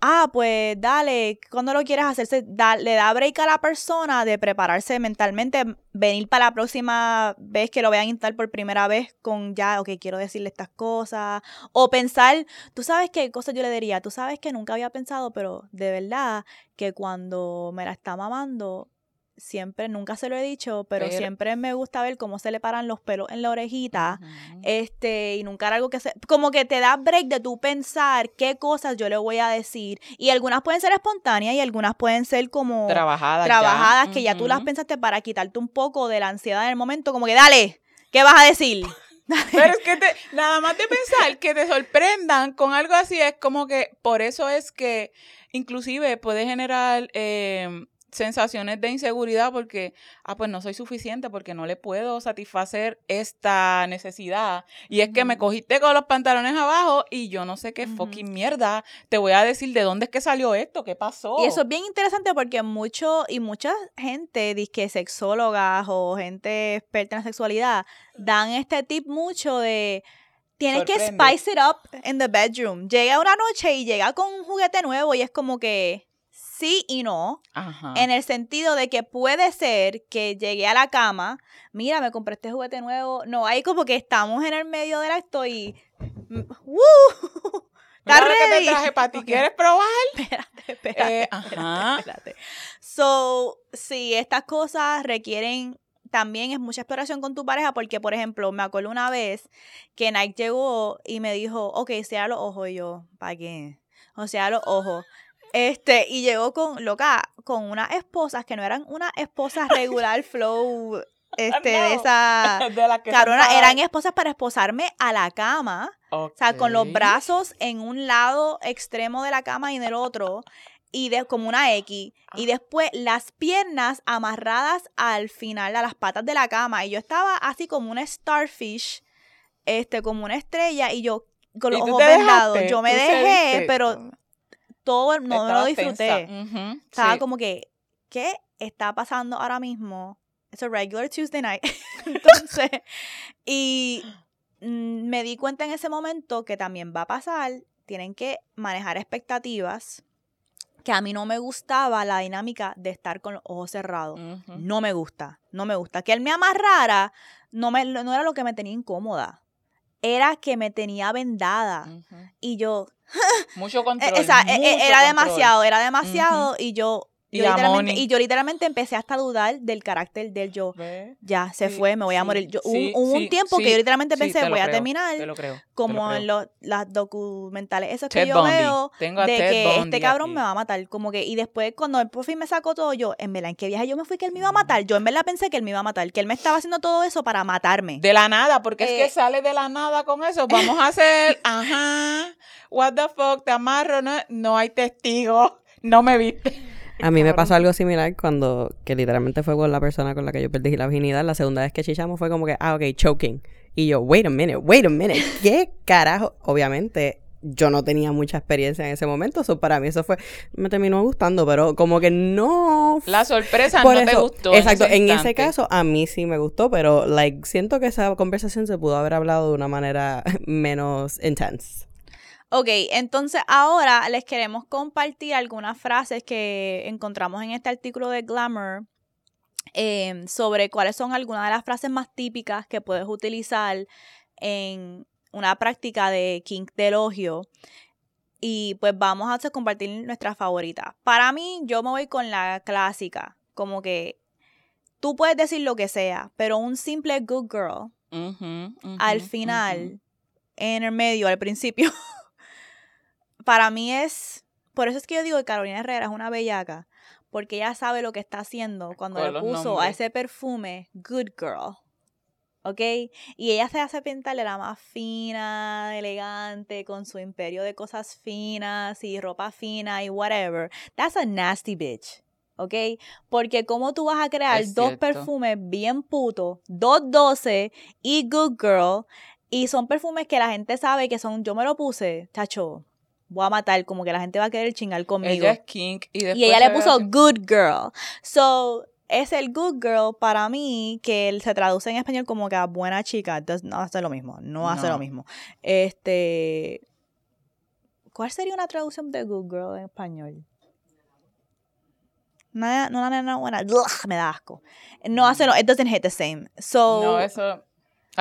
Ah, pues dale, cuando lo quieres hacerse, le da break a la persona de prepararse mentalmente, venir para la próxima vez que lo vean instalar por primera vez con ya, ok, quiero decirle estas cosas. O pensar, tú sabes qué cosas yo le diría, tú sabes que nunca había pensado, pero de verdad que cuando me la está mamando, siempre, nunca se lo he dicho, pero, siempre me gusta ver cómo se le paran los pelos en la orejita. Este, y nunca era algo que se. Como que te da break de tú pensar qué cosas yo le voy a decir. Y algunas pueden ser espontáneas y algunas pueden ser como. Trabajadas. Trabajadas, que ya tú las pensaste para quitarte un poco de la ansiedad en el momento. Como que, dale, ¿qué vas a decir? [laughs] Pero es que te, nada más de pensar que te sorprendan con algo así es como que por eso es que inclusive puede generar eh, sensaciones de inseguridad porque, ah, pues no soy suficiente porque no le puedo satisfacer esta necesidad. Y es que me cogiste con los pantalones abajo y yo no sé qué fucking mierda te voy a decir de dónde es que salió esto, qué pasó. Y eso es bien interesante porque mucho y mucha gente, disque sexólogas o gente experta en la sexualidad, dan este tip mucho de tienes que spice it up in the bedroom. Llega una noche y llega con un juguete nuevo y es como que sí y no, en el sentido de que puede ser que llegué a la cama, mira, me compré este juguete nuevo, no, ahí como que estamos en el medio del acto y... ¡Uh! [laughs] ¿Está ready? te traje para ti, ¿quieres probar? [laughs] Espérate, espérate, eh, espérate, So, sí, estas cosas requieren también es mucha exploración con tu pareja porque, por ejemplo, me acuerdo una vez que Nike llegó y me dijo, ok, sea los ojos. Y yo, ¿para qué? O sea, los ojos. Este, y llegó con, loca, con unas esposas que no eran una esposa regular [laughs] flow, este, de esa [laughs] carona, eran esposas para esposarme a la cama. O sea, con los brazos en un lado extremo de la cama y en el otro. Y de, como una X. Y después las piernas amarradas al final a las patas de la cama. Y yo estaba así como una starfish, este, como una estrella. Y yo con los ojos vendados. Yo me dejé, pero todo, no me lo disfruté. Estaba como que, ¿qué está pasando ahora mismo? Es a regular Tuesday night. [laughs] [laughs] Entonces, y mm, me di cuenta en ese momento que también va a pasar, tienen que manejar expectativas, que a mí no me gustaba la dinámica de estar con los ojos cerrados. No me gusta, no me gusta. Que él me amarrara no, me, no era lo que me tenía incómoda. Era que me tenía vendada. Y yo, mucho [laughs] control. E, e, era demasiado, era demasiado y yo y, yo literalmente, empecé hasta a dudar del carácter del yo. Ya, se fue, me voy a morir. Yo, hubo, un tiempo que yo literalmente pensé, voy a terminar. como en los las documentales, esos que yo veo, de que este cabrón me va a matar. Como que, y después, cuando por fin me sacó todo, yo, en verdad, ¿en qué viaje yo me fui que él me iba a matar? Yo en verdad pensé que él me iba a matar, que él me estaba haciendo todo eso para matarme. De la nada, porque es que eh, sale de la nada con eso. [laughs] Vamos a hacer, ajá, what the fuck, te amarro, no, no hay testigo, no me viste. A mí me pasó algo similar cuando, que literalmente fue con la persona con la que yo perdí la virginidad. La segunda vez que chichamos fue como que, ah, ok, choking. Y yo, wait a minute, wait a minute, [laughs] ¿qué carajo? Obviamente, yo no tenía mucha experiencia en ese momento, so para mí eso fue, me terminó gustando, pero como que no... La sorpresa no te gustó. Exacto, en ese, en ese, caso a mí sí me gustó, pero like, siento que esa conversación se pudo haber hablado de una manera [laughs] menos intense. Ok, entonces ahora les queremos compartir algunas frases que encontramos en este artículo de Glamour em, sobre cuáles son algunas de las frases más típicas que puedes utilizar en una práctica de kink de elogio. Y pues vamos a compartir nuestras favoritas. Para mí, yo me voy con la clásica, como que tú puedes decir lo que sea, pero un simple good girl al final, en el medio, al principio, [laughs] para mí es, por eso es que yo digo que Carolina Herrera es una bellaca, porque ella sabe lo que está haciendo cuando le puso a ese perfume Good Girl. ¿Ok? Y ella se hace pintarle la más fina, elegante, con su imperio de cosas finas y ropa fina y whatever. That's a nasty bitch. ¿ok? Porque cómo tú vas a crear dos perfumes bien putos, dos doce y Good Girl, y son perfumes que la gente sabe que son, yo me lo puse, chacho, voy a matar, como que la gente va a querer chingar conmigo. Ella es kink y después Y ella le puso good girl. So, es el good girl para mí que se traduce en español como que a buena chica. no hace lo mismo, no hace lo mismo. Este, ¿cuál sería una traducción de good girl en español? No, no, no, no, buena. me da asco. No hace lo, it doesn't hit the same. So, no, eso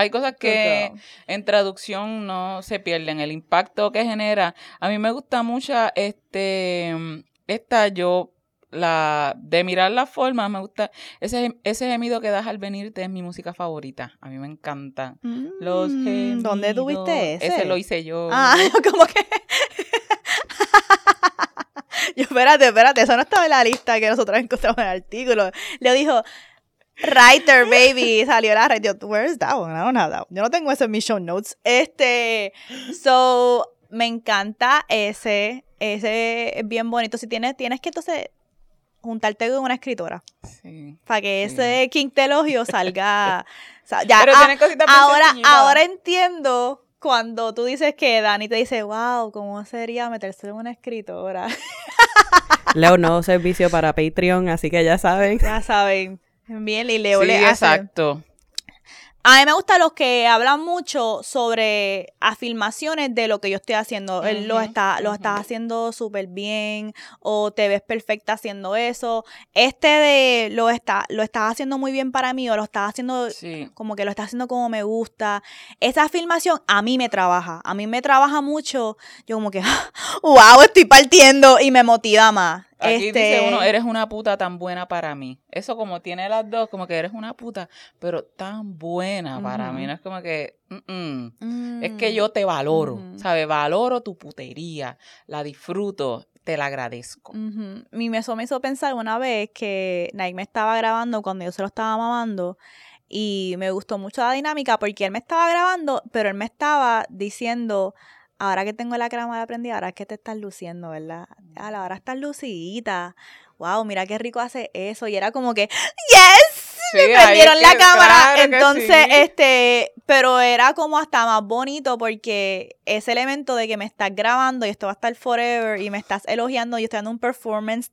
hay cosas que en traducción no se pierden, el impacto que genera. A mí me gusta mucho este esta yo la de mirar la forma, me gusta ese ese gemido que das al venirte es mi música favorita. A mí me encanta. Los mm, gemidos. ¿Dónde tuviste ese? Ese lo hice yo. Ah, [laughs] como que [laughs] Yo, espérate, espérate, eso no estaba en la lista que nosotros encontramos en el artículo. Le dijo, Writer, baby. Salió la. Yo, where's that one? I don't have that one. Yo no tengo eso en mis show notes. Este, so, me encanta ese. Ese es bien bonito. Si tienes, tienes que entonces juntarte con una escritora. Sí. Para que Sí. ese quintelogio salga. sa- [laughs] ya, Pero ah, tiene cositas ahora, ahora entiendo cuando tú dices que Dani te dice, wow, ¿cómo sería meterse en una escritora? [laughs] Leo, nuevo servicio para Patreon, así que ya saben. ya saben. Bien, y Leo Sí, le hace- exacto. A mí me gustan los que hablan mucho sobre afirmaciones de lo que yo estoy haciendo. Él lo está, lo estás haciendo súper bien o te ves perfecta haciendo eso. Este de lo está, lo estás haciendo muy bien para mí o lo estás haciendo Sí. como que lo estás haciendo como me gusta. Esa afirmación a mí me trabaja. A mí me trabaja mucho. Yo como que, [laughs] wow, estoy partiendo y me motiva más. Aquí este, dice uno, eres una puta tan buena para mí. Eso como tiene las dos, como que eres una puta, pero tan buena para mí. No es como que, mm, mm. mm, es que yo te valoro. ¿sabes? Valoro tu putería, la disfruto, te la agradezco. Mi eso me hizo pensar una vez que Nike me estaba grabando cuando yo se lo estaba mamando y me gustó mucho la dinámica porque él me estaba grabando, pero él me estaba diciendo, ahora que tengo la de prendida, ahora es que te estás luciendo, ¿verdad? A la hora estás lucidita. Wow, mira qué rico hace eso. Y era como que, yes, Sí, me prendieron es la cámara. claro Entonces, sí. este, pero era como hasta más bonito porque ese elemento de que me estás grabando y esto va a estar forever y me estás elogiando y estoy dando un performance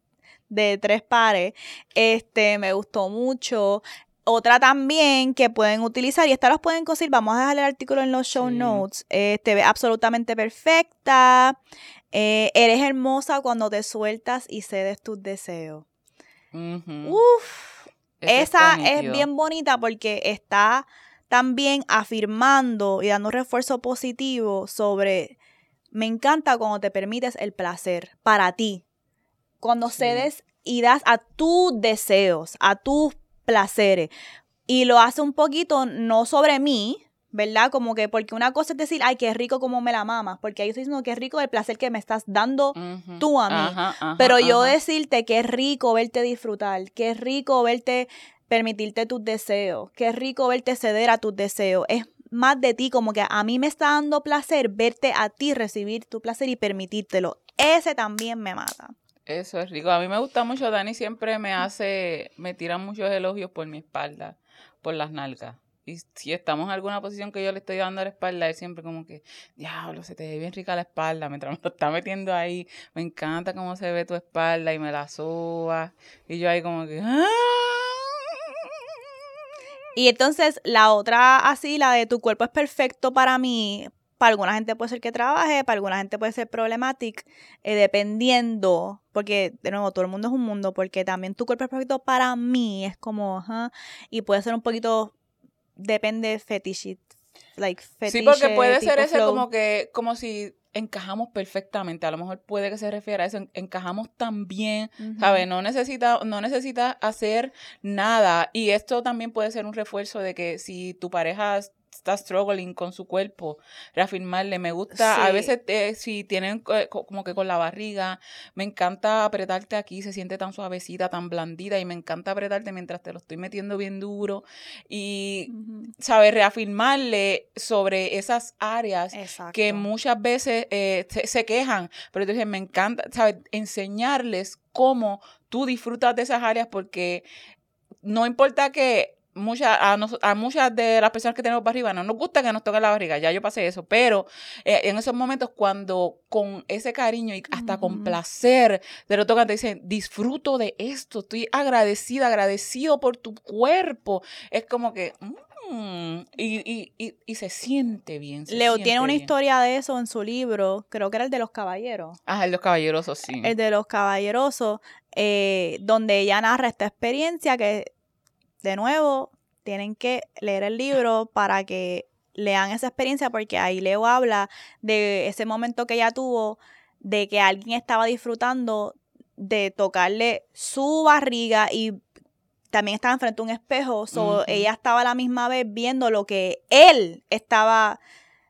de tres pares, este, me gustó mucho. Otra también que pueden utilizar, y esta los pueden conseguir, vamos a dejar el artículo en los show Sí. notes. Eh, te ves absolutamente perfecta. eh, eres hermosa cuando te sueltas y cedes tus deseos. Uf, Ese esa es bien bonita porque está también afirmando y dando un refuerzo positivo sobre me encanta cuando te permites el placer para ti. Cuando Sí. cedes y das a tus deseos, a tus placeres. Y lo hace un poquito no sobre mí, ¿verdad? Como que porque una cosa es decir, ay, qué rico como me la mamas, porque ahí estoy diciendo que rico el placer que me estás dando tú a mí. Ajá, ajá, pero yo ajá. decirte que es rico verte disfrutar, que es rico verte permitirte tus deseos, que es rico verte ceder a tus deseos, es más de ti, como que a mí me está dando placer verte a ti recibir tu placer y permitírtelo. Ese también me mata. Eso es rico. A mí me gusta mucho, Dani siempre me hace, me tira muchos elogios por mi espalda, por las nalgas. Y si estamos en alguna posición que yo le estoy dando a la espalda, él siempre como que, diablo, se te ve bien rica la espalda, mientras me lo está metiendo ahí, me encanta cómo se ve tu espalda y me la suba. Y yo ahí como que, "Ah". Y entonces la otra así, la de tu cuerpo es perfecto para mí, para alguna gente puede ser que trabaje, para alguna gente puede ser problemático, eh, dependiendo, porque de nuevo todo el mundo es un mundo, porque también tu cuerpo es perfecto para mí, es como, ajá, y puede ser un poquito, depende fetish, like Sí, fetiche, porque puede ser ese flow. como que, como si encajamos perfectamente. A lo mejor puede que se refiera a eso, en- encajamos tan bien. ¿sabes? No necesita, no necesitas hacer nada. Y esto también puede ser un refuerzo de que si tu pareja está struggling con su cuerpo, reafirmarle, me gusta, a veces eh, si tienen eh, co- como que con la barriga, me encanta apretarte aquí, se siente tan suavecita, tan blandita y me encanta apretarte mientras te lo estoy metiendo bien duro y, Ujú. ¿sabes? Reafirmarle sobre esas áreas Exacto. que muchas veces eh, se, se quejan, pero entonces me encanta, ¿sabes? Enseñarles cómo tú disfrutas de esas áreas porque no importa que muchas a, nos- a muchas de las personas que tenemos barriga no nos gusta que nos toquen la barriga, ya yo pasé eso, pero eh, en esos momentos cuando con ese cariño y hasta con placer te lo tocan, te dicen, disfruto de esto, estoy agradecida, agradecido por tu cuerpo, es como que... mm, y, y, y, y se siente bien. se Leo siente tiene una bien. historia de eso en su libro, creo que era el de los caballeros. Ah, el de los caballerosos, sí. el de los caballerosos, eh, donde ella narra esta experiencia que, de nuevo, tienen que leer el libro para que lean esa experiencia, porque ahí Leo habla de ese momento que ella tuvo, de que alguien estaba disfrutando de tocarle su barriga y también estaba enfrente a un espejo, so ella estaba a la misma vez viendo lo que él estaba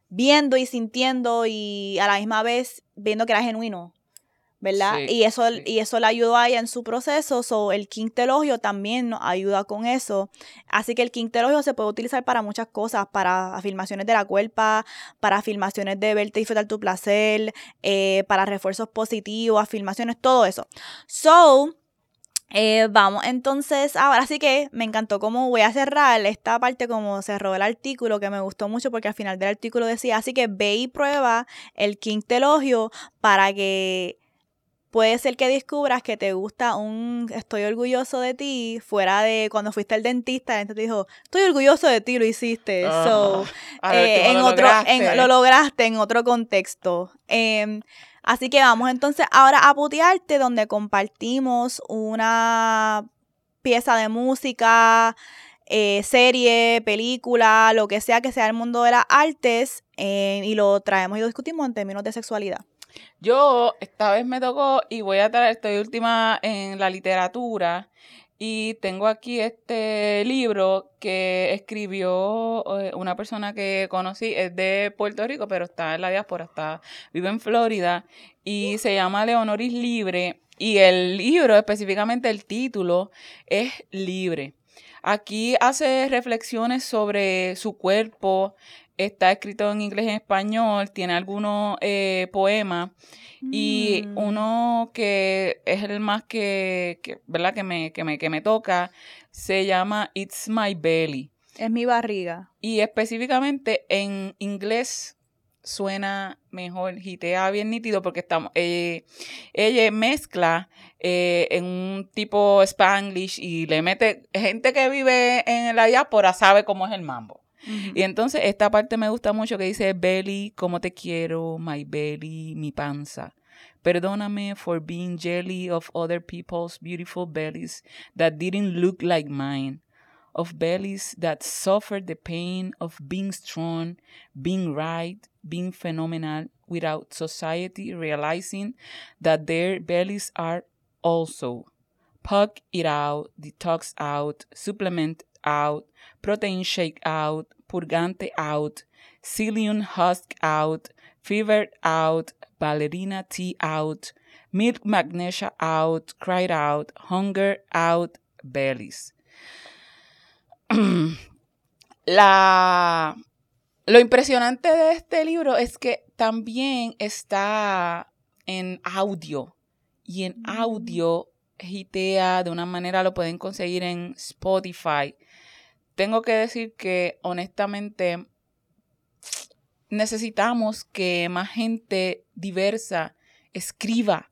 viendo y sintiendo y a la misma vez viendo que era genuino. ¿Verdad? y eso y eso le ayudó a ella en su proceso, so el quintelogio también nos ayuda con eso. Así que el quintelogio se puede utilizar para muchas cosas, para afirmaciones de la cuerpa, para afirmaciones de verte y disfrutar tu placer, eh, para refuerzos positivos, afirmaciones, todo eso. So, eh, vamos entonces ahora sí que me encantó cómo voy a cerrar esta parte como cerró el artículo que me gustó mucho porque al final del artículo decía así que ve y prueba el quintelogio para que puede ser que descubras que te gusta un estoy orgulloso de ti, fuera de cuando fuiste al dentista, la gente te dijo, estoy orgulloso de ti, lo hiciste. so, eh, en lo otro, lograste. lo lograste en otro contexto. Em, así que vamos entonces ahora a putearte, donde compartimos una pieza de música, eh, serie, película, lo que sea que sea el mundo de las artes, eh, y lo traemos y lo discutimos en términos de sexualidad. Yo esta vez me tocó y voy a traer, estoy última en la literatura y tengo aquí este libro que escribió eh, una persona que conocí, es de Puerto Rico, pero está en la diáspora, está, vive en Florida y se llama Leonoris Libre y el libro, específicamente el título, es Libre. Aquí hace reflexiones sobre su cuerpo, está escrito en inglés y en español, tiene algunos eh, poemas y mm. uno que es el más que, ¿verdad? Que me, que, me, que me toca se llama It's My Belly. Es mi barriga. Y específicamente en inglés suena mejor, gitea bien nítido porque estamos, eh, ella mezcla eh, en un tipo spanglish y le mete, gente que vive en la diáspora sabe cómo es el mambo. Y entonces esta parte me gusta mucho que dice, belly, como te quiero, my belly, mi panza. Perdóname for being jelly of other people's beautiful bellies that didn't look like mine. Of bellies that suffered the pain of being strong, being right, being phenomenal, without society realizing that their bellies are also. Puck it out, detox out, supplement out, protein shake out, purgante out, psyllium husk out, fever out, ballerina tea out, milk magnesia out, cried out, hunger out, bellies. [clears throat] La, lo impresionante de este libro es que también está en audio y en mm. audio gitea de una manera lo pueden conseguir en Spotify tengo que decir que honestamente necesitamos que más gente diversa escriba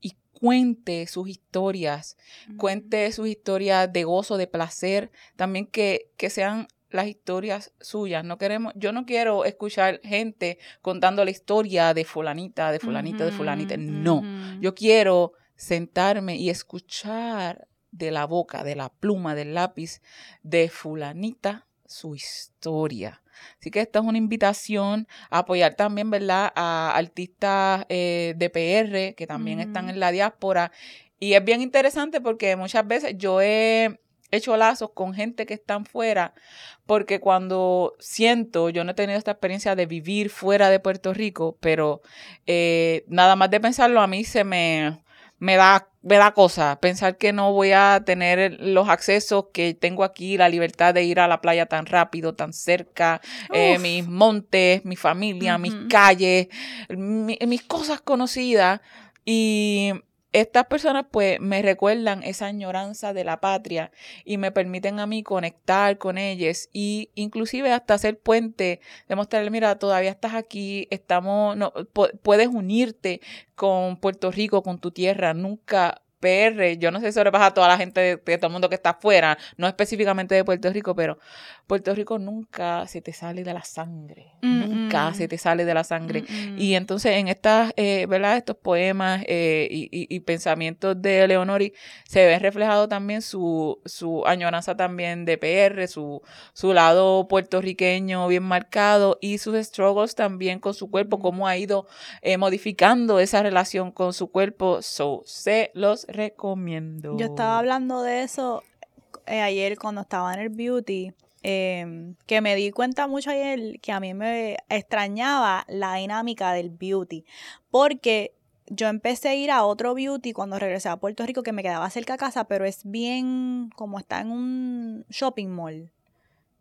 y cuente sus historias, cuente sus historias de gozo, de placer, también que, que sean las historias suyas. No queremos, yo no quiero escuchar gente contando la historia de fulanita, de fulanita, de fulanita. No, yo quiero sentarme y escuchar de la boca, de la pluma, del lápiz de fulanita su historia. Así que esta es una invitación a apoyar también, ¿verdad?, a artistas eh, de PR que también están en la diáspora. Y es bien interesante porque muchas veces yo he hecho lazos con gente que están fuera, porque cuando siento, yo no he tenido esta experiencia de vivir fuera de Puerto Rico, pero eh, nada más de pensarlo a mí se me, me da, me da cosa pensar que no voy a tener los accesos que tengo aquí, la libertad de ir a la playa tan rápido, tan cerca, eh, mis montes, mi familia, mis calles, mis cosas conocidas. Y estas personas pues me recuerdan esa añoranza de la patria y me permiten a mí conectar con ellas y inclusive hasta hacer puente, demostrarle, mira, todavía estás aquí, estamos, no, puedes unirte con Puerto Rico, con tu tierra, nunca PR, yo no sé si pasa a toda la gente de, todo el mundo que está afuera, no específicamente de Puerto Rico, pero Puerto Rico nunca se te sale de la sangre, nunca se te sale de la sangre. Y entonces en estas, eh, ¿verdad? Estos poemas eh, y, y, pensamientos de Leonori se ve reflejado también su, su añoranza también de PR, su, su lado puertorriqueño bien marcado y sus struggles también con su cuerpo, cómo ha ido eh, modificando esa relación con su cuerpo. So, se los recomiendo. Yo estaba hablando de eso eh, ayer cuando estaba en el beauty, em, que me di cuenta mucho ayer que a mí me extrañaba la dinámica del beauty, porque yo empecé a ir a otro beauty cuando regresé a Puerto Rico que me quedaba cerca de casa, pero es bien como está en un shopping mall.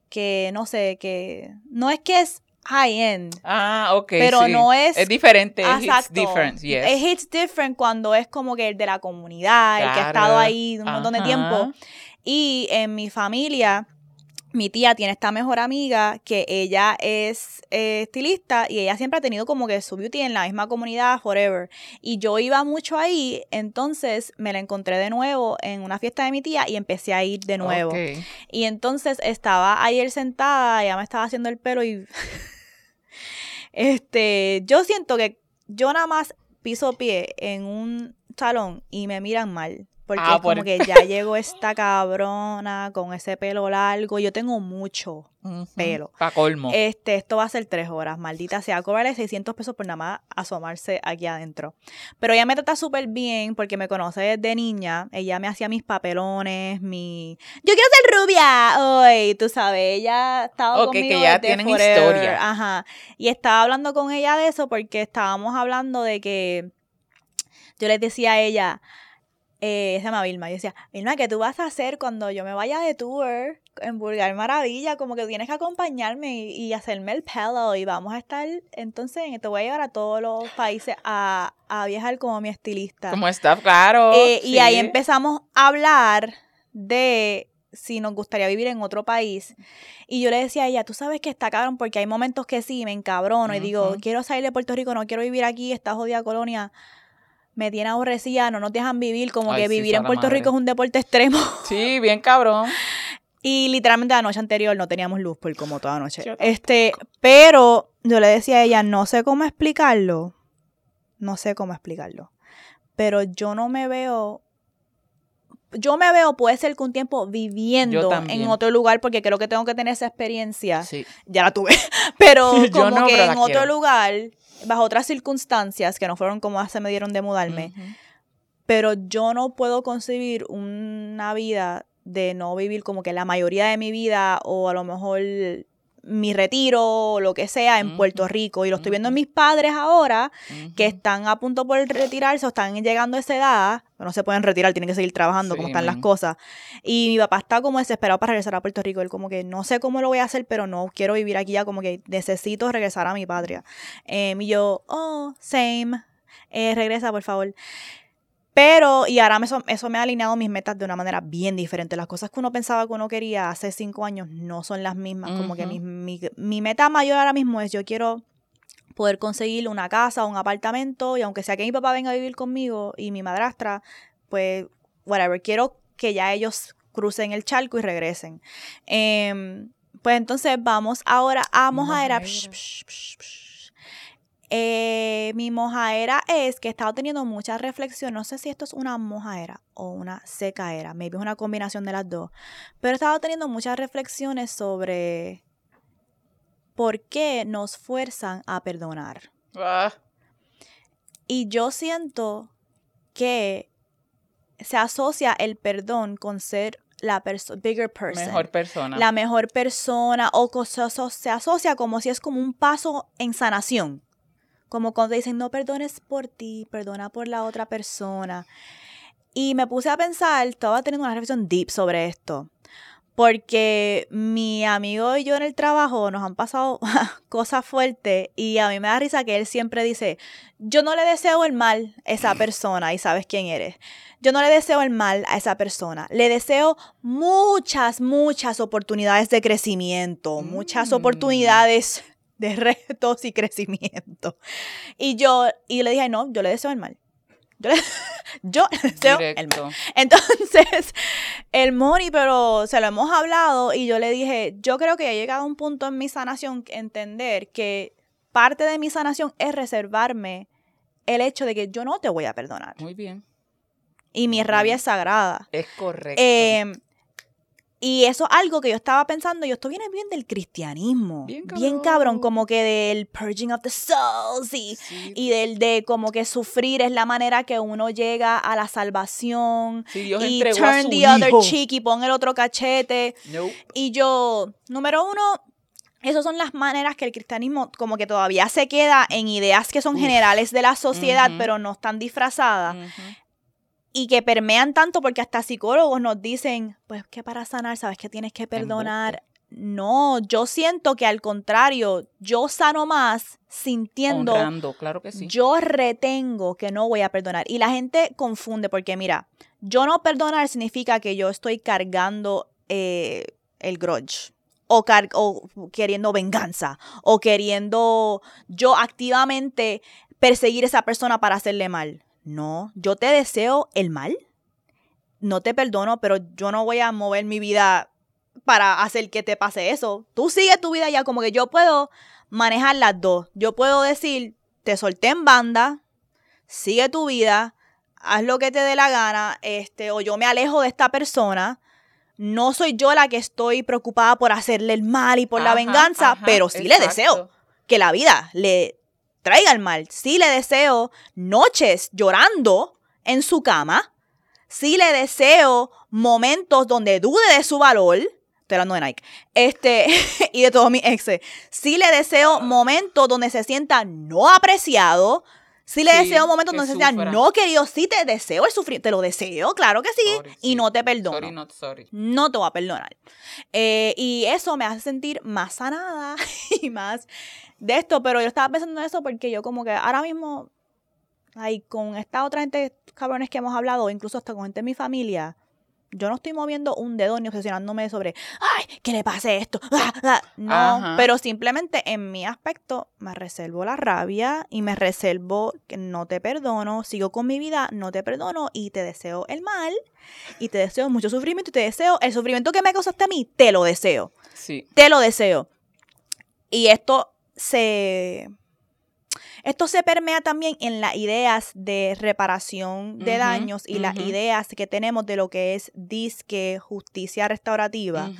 Que no sé, que no es que es high end. Ah, ok. Pero sí. no es- Es diferente. It's Exacto. different, yes. Es hits different cuando es como que el de la comunidad, el que ha estado ahí un montón de tiempo. Y en mi familia, mi tía tiene esta mejor amiga que ella es eh, estilista y ella siempre ha tenido como que su beauty en la misma comunidad, forever. Y yo iba mucho ahí, entonces me la encontré de nuevo en una fiesta de mi tía y empecé a ir de nuevo. Y entonces estaba ayer sentada, ella me estaba haciendo el pelo y [laughs] este, yo siento que yo nada más piso pie en un salón y me miran mal. Porque Ah, es como por- que [laughs] ya llegó esta cabrona con ese pelo largo. Yo tengo mucho pelo. Pa' colmo. Este, esto va a ser tres horas, maldita sea. Cobrarle 600 pesos por nada más asomarse aquí adentro. Pero ella me trata súper bien porque me conoce desde niña. Ella me hacía mis papelones, mi... Yo quiero ser rubia hoy, tú sabes. Ella estaba Ok, que conmigo ya desde tienen forever. historia. Ajá. Y estaba hablando con ella de eso porque estábamos hablando de que... Yo les decía a ella... Eh, se llama Vilma. Yo decía, Vilma, ¿qué tú vas a hacer cuando yo me vaya de tour en Vulgar Maravilla? Como que tienes que acompañarme y, y hacerme el pelo y vamos a estar, entonces te voy a llevar a todos los países a, a viajar como mi estilista. Como está, claro. Eh, Y ahí empezamos a hablar de si nos gustaría vivir en otro país. Y yo le decía a ella, tú sabes que está cabrón porque hay momentos que sí, me encabrono y digo, quiero salir de Puerto Rico, no quiero vivir aquí, esta jodida colonia. Me tiene aborrecida, no nos dejan vivir, como Ay, que sí, vivir en Puerto madre. Rico es un deporte extremo. Sí, bien cabrón. [laughs] Y literalmente la noche anterior no teníamos luz por como toda noche. Yo Este, pero yo le decía a ella, no sé cómo explicarlo. No sé cómo explicarlo. Pero yo no me veo. Yo me veo, puede ser que un tiempo viviendo en otro lugar, porque creo que tengo que tener esa experiencia. Sí. Ya la tuve. [laughs] Pero [laughs] Yo como no, que pero en otro quiero. lugar, bajo otras circunstancias que no fueron como se me dieron de mudarme, pero yo no puedo concebir una vida de no vivir como que la mayoría de mi vida o a lo mejor mi retiro o lo que sea en. Puerto Rico. Y lo estoy viendo en mis padres ahora que están a punto por retirarse o están llegando a esa edad, no se pueden retirar, tienen que seguir trabajando como están las cosas. Y mi papá está como desesperado para regresar a Puerto Rico, él como que no sé cómo lo voy a hacer, pero no quiero vivir aquí ya, como que necesito regresar a mi patria. Em, y yo, oh, same, eh, regresa por favor. Pero, y ahora eso, eso me ha alineado mis metas de una manera bien diferente. Las cosas que uno pensaba que uno quería hace cinco años no son las mismas. Como que mi, mi, mi meta mayor ahora mismo es yo quiero poder conseguir una casa o un apartamento y aunque sea que mi papá venga a vivir conmigo y mi madrastra, pues, whatever, quiero que ya ellos crucen el charco y regresen. Em, pues entonces vamos ahora a Mojaera. Psh, psh. Eh, mi mojaera es que he estado teniendo mucha reflexión. No sé si esto es una mojaera o una secaera. Maybe es una combinación de las dos. Pero he estado teniendo muchas reflexiones sobre por qué nos fuerzan a perdonar. Ah, Y yo siento que se asocia el perdón con ser la perso- bigger person. mejor persona. La mejor persona o co- se aso- se asocia como si es como un paso en sanación. Como cuando dicen, no perdones por ti, perdona por la otra persona. Y me puse a pensar, estaba teniendo una reflexión deep sobre esto. Porque mi amigo y yo en el trabajo nos han pasado [laughs] cosas fuertes y a mí me da risa que él siempre dice, yo no le deseo el mal a esa [laughs] persona y sabes quién eres. Yo no le deseo el mal a esa persona. Le deseo muchas, muchas oportunidades de crecimiento, muchas Mm. oportunidades de [laughs] retos y crecimiento. Y yo, y le dije, no, yo le deseo el mal. [laughs] Yo le, yo le deseo el mal. Directo. Entonces, el Moni, pero se lo hemos hablado y yo le dije, yo creo que he llegado a un punto en mi sanación entender que parte de mi sanación es reservarme el hecho de que yo no te voy a perdonar. Muy bien. Y mi Muy rabia bien. es sagrada. Es correcto. Eh, y eso es algo que yo estaba pensando, y esto viene bien del cristianismo. Bien Bien cabrón. cabrón, como que del purging of the souls y, Sí, y del de como que sufrir es la manera que uno llega a la salvación. sí, Dios y turn the other cheek y pon el otro cachete. Nope. Y yo, número uno, esas son las maneras que el cristianismo como que todavía se queda en ideas que son generales de la sociedad, pero no están disfrazadas. Y que permean tanto porque hasta psicólogos nos dicen, pues que para sanar, sabes que tienes que perdonar. No, yo siento que al contrario, yo sano más sintiendo. claro que sí. Yo retengo que no voy a perdonar. Y la gente confunde porque, mira, yo no perdonar significa que yo estoy cargando eh, el grudge o, o queriendo venganza o queriendo yo activamente perseguir a esa persona para hacerle mal. No, yo te deseo el mal. No te perdono, pero yo no voy a mover mi vida para hacer que te pase eso. Tú sigue tu vida ya como que yo puedo manejar las dos. Yo puedo decir, te solté en banda, sigue tu vida, haz lo que te dé la gana, este, o yo me alejo de esta persona no soy yo la que estoy preocupada por hacerle el mal y por la venganza, pero sí le deseo que la vida le traiga el mal. Sí le deseo noches llorando en su cama. Sí le deseo momentos donde dude de su valor. Estoy hablando de Nike. Este, [laughs] y de todos mis exes. Sí le deseo momentos donde se sienta no apreciado, si le deseo un momento donde se no querido, sí te deseo el sufrir, te lo deseo, claro que sí, y no te perdono. Sorry, not sorry. No te voy a perdonar. Eh, y eso me hace sentir más sanada [laughs] y más de esto, pero yo estaba pensando en eso porque yo como que ahora mismo, ay, con esta otra gente cabrones que hemos hablado, incluso hasta con gente de mi familia, yo no estoy moviendo un dedo ni obsesionándome sobre, ay, que le pase esto. Ah, [laughs] ah". No, pero simplemente en mi aspecto me reservo la rabia y me reservo que no te perdono, sigo con mi vida, no te perdono y te deseo el mal y te deseo mucho sufrimiento y te deseo el sufrimiento que me causaste a mí, te lo deseo. Sí. Te lo deseo. Y esto se esto se permea también en las ideas de reparación de daños y las ideas que tenemos de lo que es disque justicia restaurativa,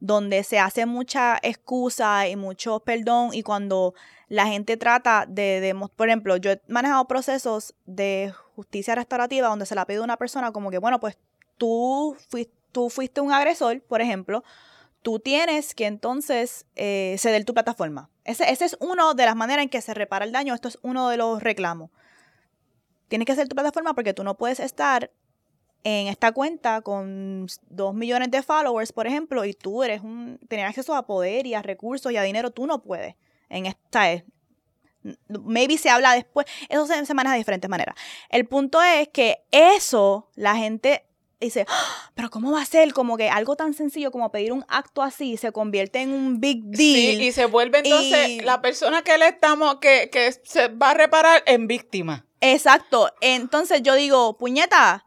donde se hace mucha excusa y mucho perdón y cuando la gente trata de, por ejemplo, yo he manejado procesos de justicia restaurativa donde se la pide a una persona como que, bueno, pues tú fuiste, tú fuiste un agresor, por ejemplo, tú tienes que entonces eh, ceder tu plataforma. Ese, ese es una de las maneras en que se repara el daño. Esto es uno de los reclamos. Tienes que hacer tu plataforma porque tú no puedes estar en esta cuenta con dos millones de followers, por ejemplo, y tú eres un, tener acceso a poder y a recursos y a dinero, tú no puedes. En esta maybe se habla después, eso se, se maneja de diferentes maneras. El punto es que eso la gente dice, ¡Ah! pero ¿cómo va a ser? Como que algo tan sencillo como pedir un acto así se convierte en un big deal. Sí, y se vuelve entonces la persona que le estamos, que, que se va a reparar en víctima. Exacto. Entonces yo digo, puñeta,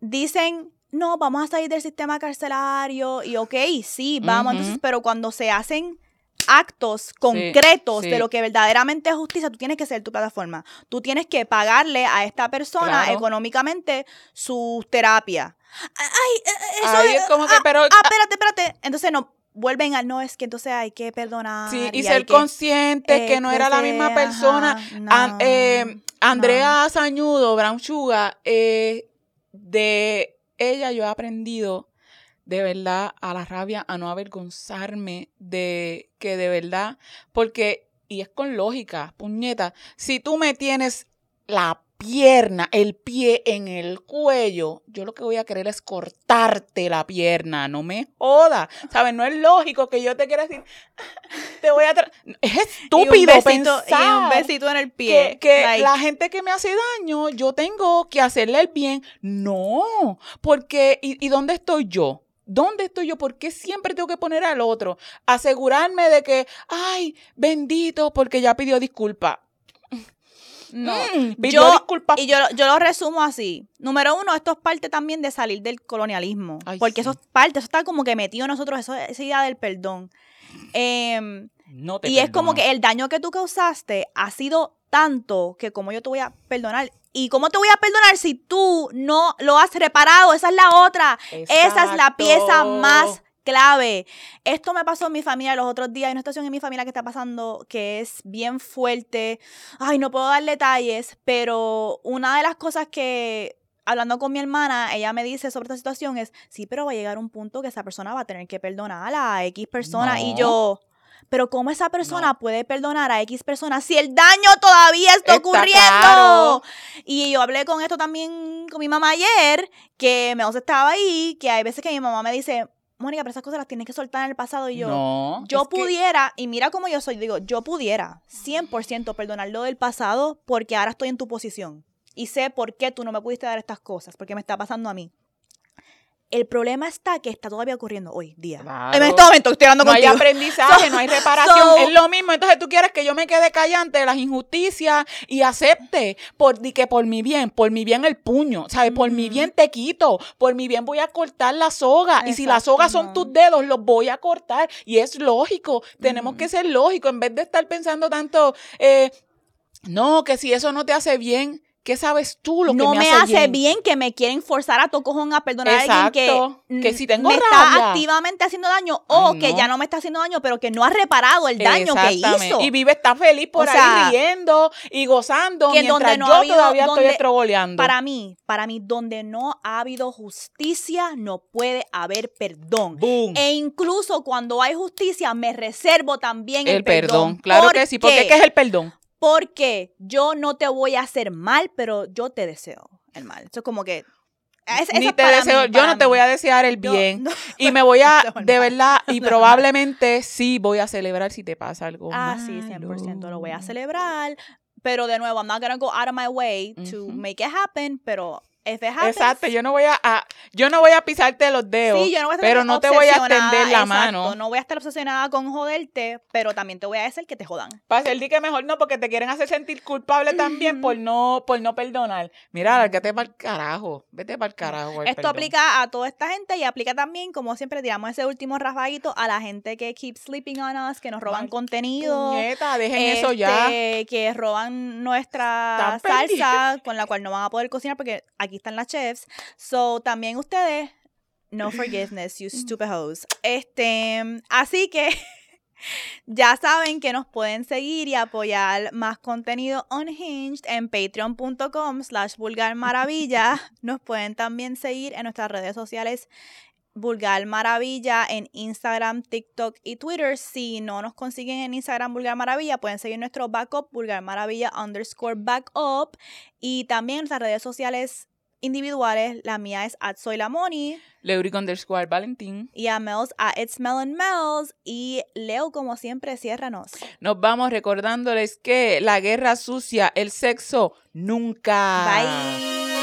dicen, no, vamos a salir del sistema carcelario y ok, sí, vamos, entonces, pero cuando se hacen actos concretos de lo que verdaderamente es justicia, tú tienes que ser tu plataforma. Tú tienes que pagarle a esta persona económicamente su terapia. Ay, eh, eso es como que, ah, pero... Ah, espérate, espérate. Entonces no, vuelven al no, es que entonces hay que perdonar. Sí, y, ser consciente que no era la misma persona. Eh, Andrea Sañudo, Brown Sugar, eh, de ella yo he aprendido de verdad a la rabia, a no avergonzarme de que de verdad, porque, y es con lógica, puñeta, si tú me tienes la pierna, el pie en el cuello, yo lo que voy a querer es cortarte la pierna, no me joda. ¿Sabes? No es lógico que yo te quiera decir, te voy a... Es estúpido y pensar un besito en el pie. Que, la gente que me hace daño, yo tengo que hacerle el bien. No, porque ¿y, y dónde estoy yo? ¿Dónde estoy yo? ¿Por qué siempre tengo que poner al otro? Asegurarme de que, ay, bendito, porque ya pidió disculpa. [laughs] No, mm, pidió yo, disculpa. Y yo, yo lo resumo así. Número uno, esto es parte también de salir del colonialismo. porque eso es parte, eso está como que metido en nosotros, eso, esa idea del perdón. Em, no te y es como que el daño que tú causaste ha sido tanto que como yo te voy a perdonar. ¿Y cómo te voy a perdonar si tú no lo has reparado? Esa es la otra. Esa es la pieza más clave. Esto me pasó en mi familia los otros días. Hay una situación en mi familia que está pasando que es bien fuerte. Ay, no puedo dar detalles, pero una de las cosas que hablando con mi hermana, ella me dice sobre esta situación es, sí, pero va a llegar un punto que esa persona va a tener que perdonar a la X persona. Y yo, Pero ¿cómo esa persona puede perdonar a X persona si el daño todavía está, Está ocurriendo? Y yo hablé con esto también con mi mamá ayer, que me estaba ahí, que hay veces que mi mamá me dice, Mónica, pero esas cosas las tienes que soltar en el pasado. Y yo, no, yo que- pudiera, y mira cómo yo soy, digo, yo pudiera 100% perdonar lo del pasado porque ahora estoy en tu posición. Y sé por qué tú no me pudiste dar estas cosas, porque me está pasando a mí. El problema está que está todavía ocurriendo hoy día. Claro. En este momento estoy hablando no hay contigo. aprendizaje, no hay reparación. so- es lo mismo. Entonces tú quieres que yo me quede callante de las injusticias y acepte por, que por mi bien, por mi bien el puño, ¿sabes? Por mi bien te quito, por mi bien voy a cortar la soga. Y si las Exacto, sogas son no. tus dedos, los voy a cortar. Y es lógico. Tenemos que ser lógicos en vez de estar pensando tanto, eh, no, que si eso no te hace bien, ¿qué sabes tú lo que no me, me, hace hace bien? bien. que me quieren forzar a tu cojón a perdonar a Exacto. alguien que, Que mm, si tengo me rabia. está activamente haciendo daño o Ay, que ya no me está haciendo daño, pero que no ha reparado el daño que hizo. Y vive está feliz por O ahí sea, riendo y gozando que mientras donde no yo ha habido- todavía donde- estoy estrogoleando. Para mí, para mí, donde no ha habido justicia, no puede haber perdón. Boom. E incluso cuando hay justicia, me reservo también el, el perdón. Claro que sí. ¿Por Porque? ¿qué es el perdón? Porque yo no te voy a hacer mal, pero yo te deseo el mal. Eso es como que. es- Ni te deseo, mí, yo no te voy a desear el bien. no. y me voy a, No, de verdad, y probablemente sí voy a celebrar si te pasa algo Ah, malo. sí, 100% lo voy a celebrar. Pero de nuevo, I'm not gonna go out of my way to make it happen, pero if it happens, Exacto, yo no voy a, a- yo no voy a pisarte los dedos, Sí, yo no voy a estar pero no te voy a extender la exacto, mano. No voy a estar obsesionada con joderte, pero también te voy a decir que te jodan. Para di que mejor no, porque te quieren hacer sentir culpable también por no, por no perdonar. Mira, lárgate para el carajo. Vete para el carajo. el Esto perdón. aplica a toda esta gente y aplica también, como siempre, tiramos ese último rafaguito a la gente que keep sleeping on us, que nos roban Ay, contenido. Puñeta, dejen eso ya. este, Que roban nuestra salsa con la cual no van a poder cocinar porque aquí están las chefs. So, también ustedes, no [clears throat] forgiveness, you stupid hoes. Este, así que [laughs] ya saben que nos pueden seguir y apoyar más contenido unhinged en patreon.com slash vulgar maravilla. [laughs] Nos pueden también seguir en nuestras redes sociales Vulgar Maravilla en Instagram, TikTok y Twitter. Si no nos consiguen en Instagram Vulgar Maravilla, pueden seguir nuestro backup Vulgar Maravilla underscore backup. Y también nuestras redes sociales individuales. La mía es at Soy la Moni Leuric underscore Valentín. y a Mels a It's Mel and Mels. Y Leo, como siempre, ciérranos. Nos vamos recordándoles que la guerra sucia, el sexo, nunca. Bye.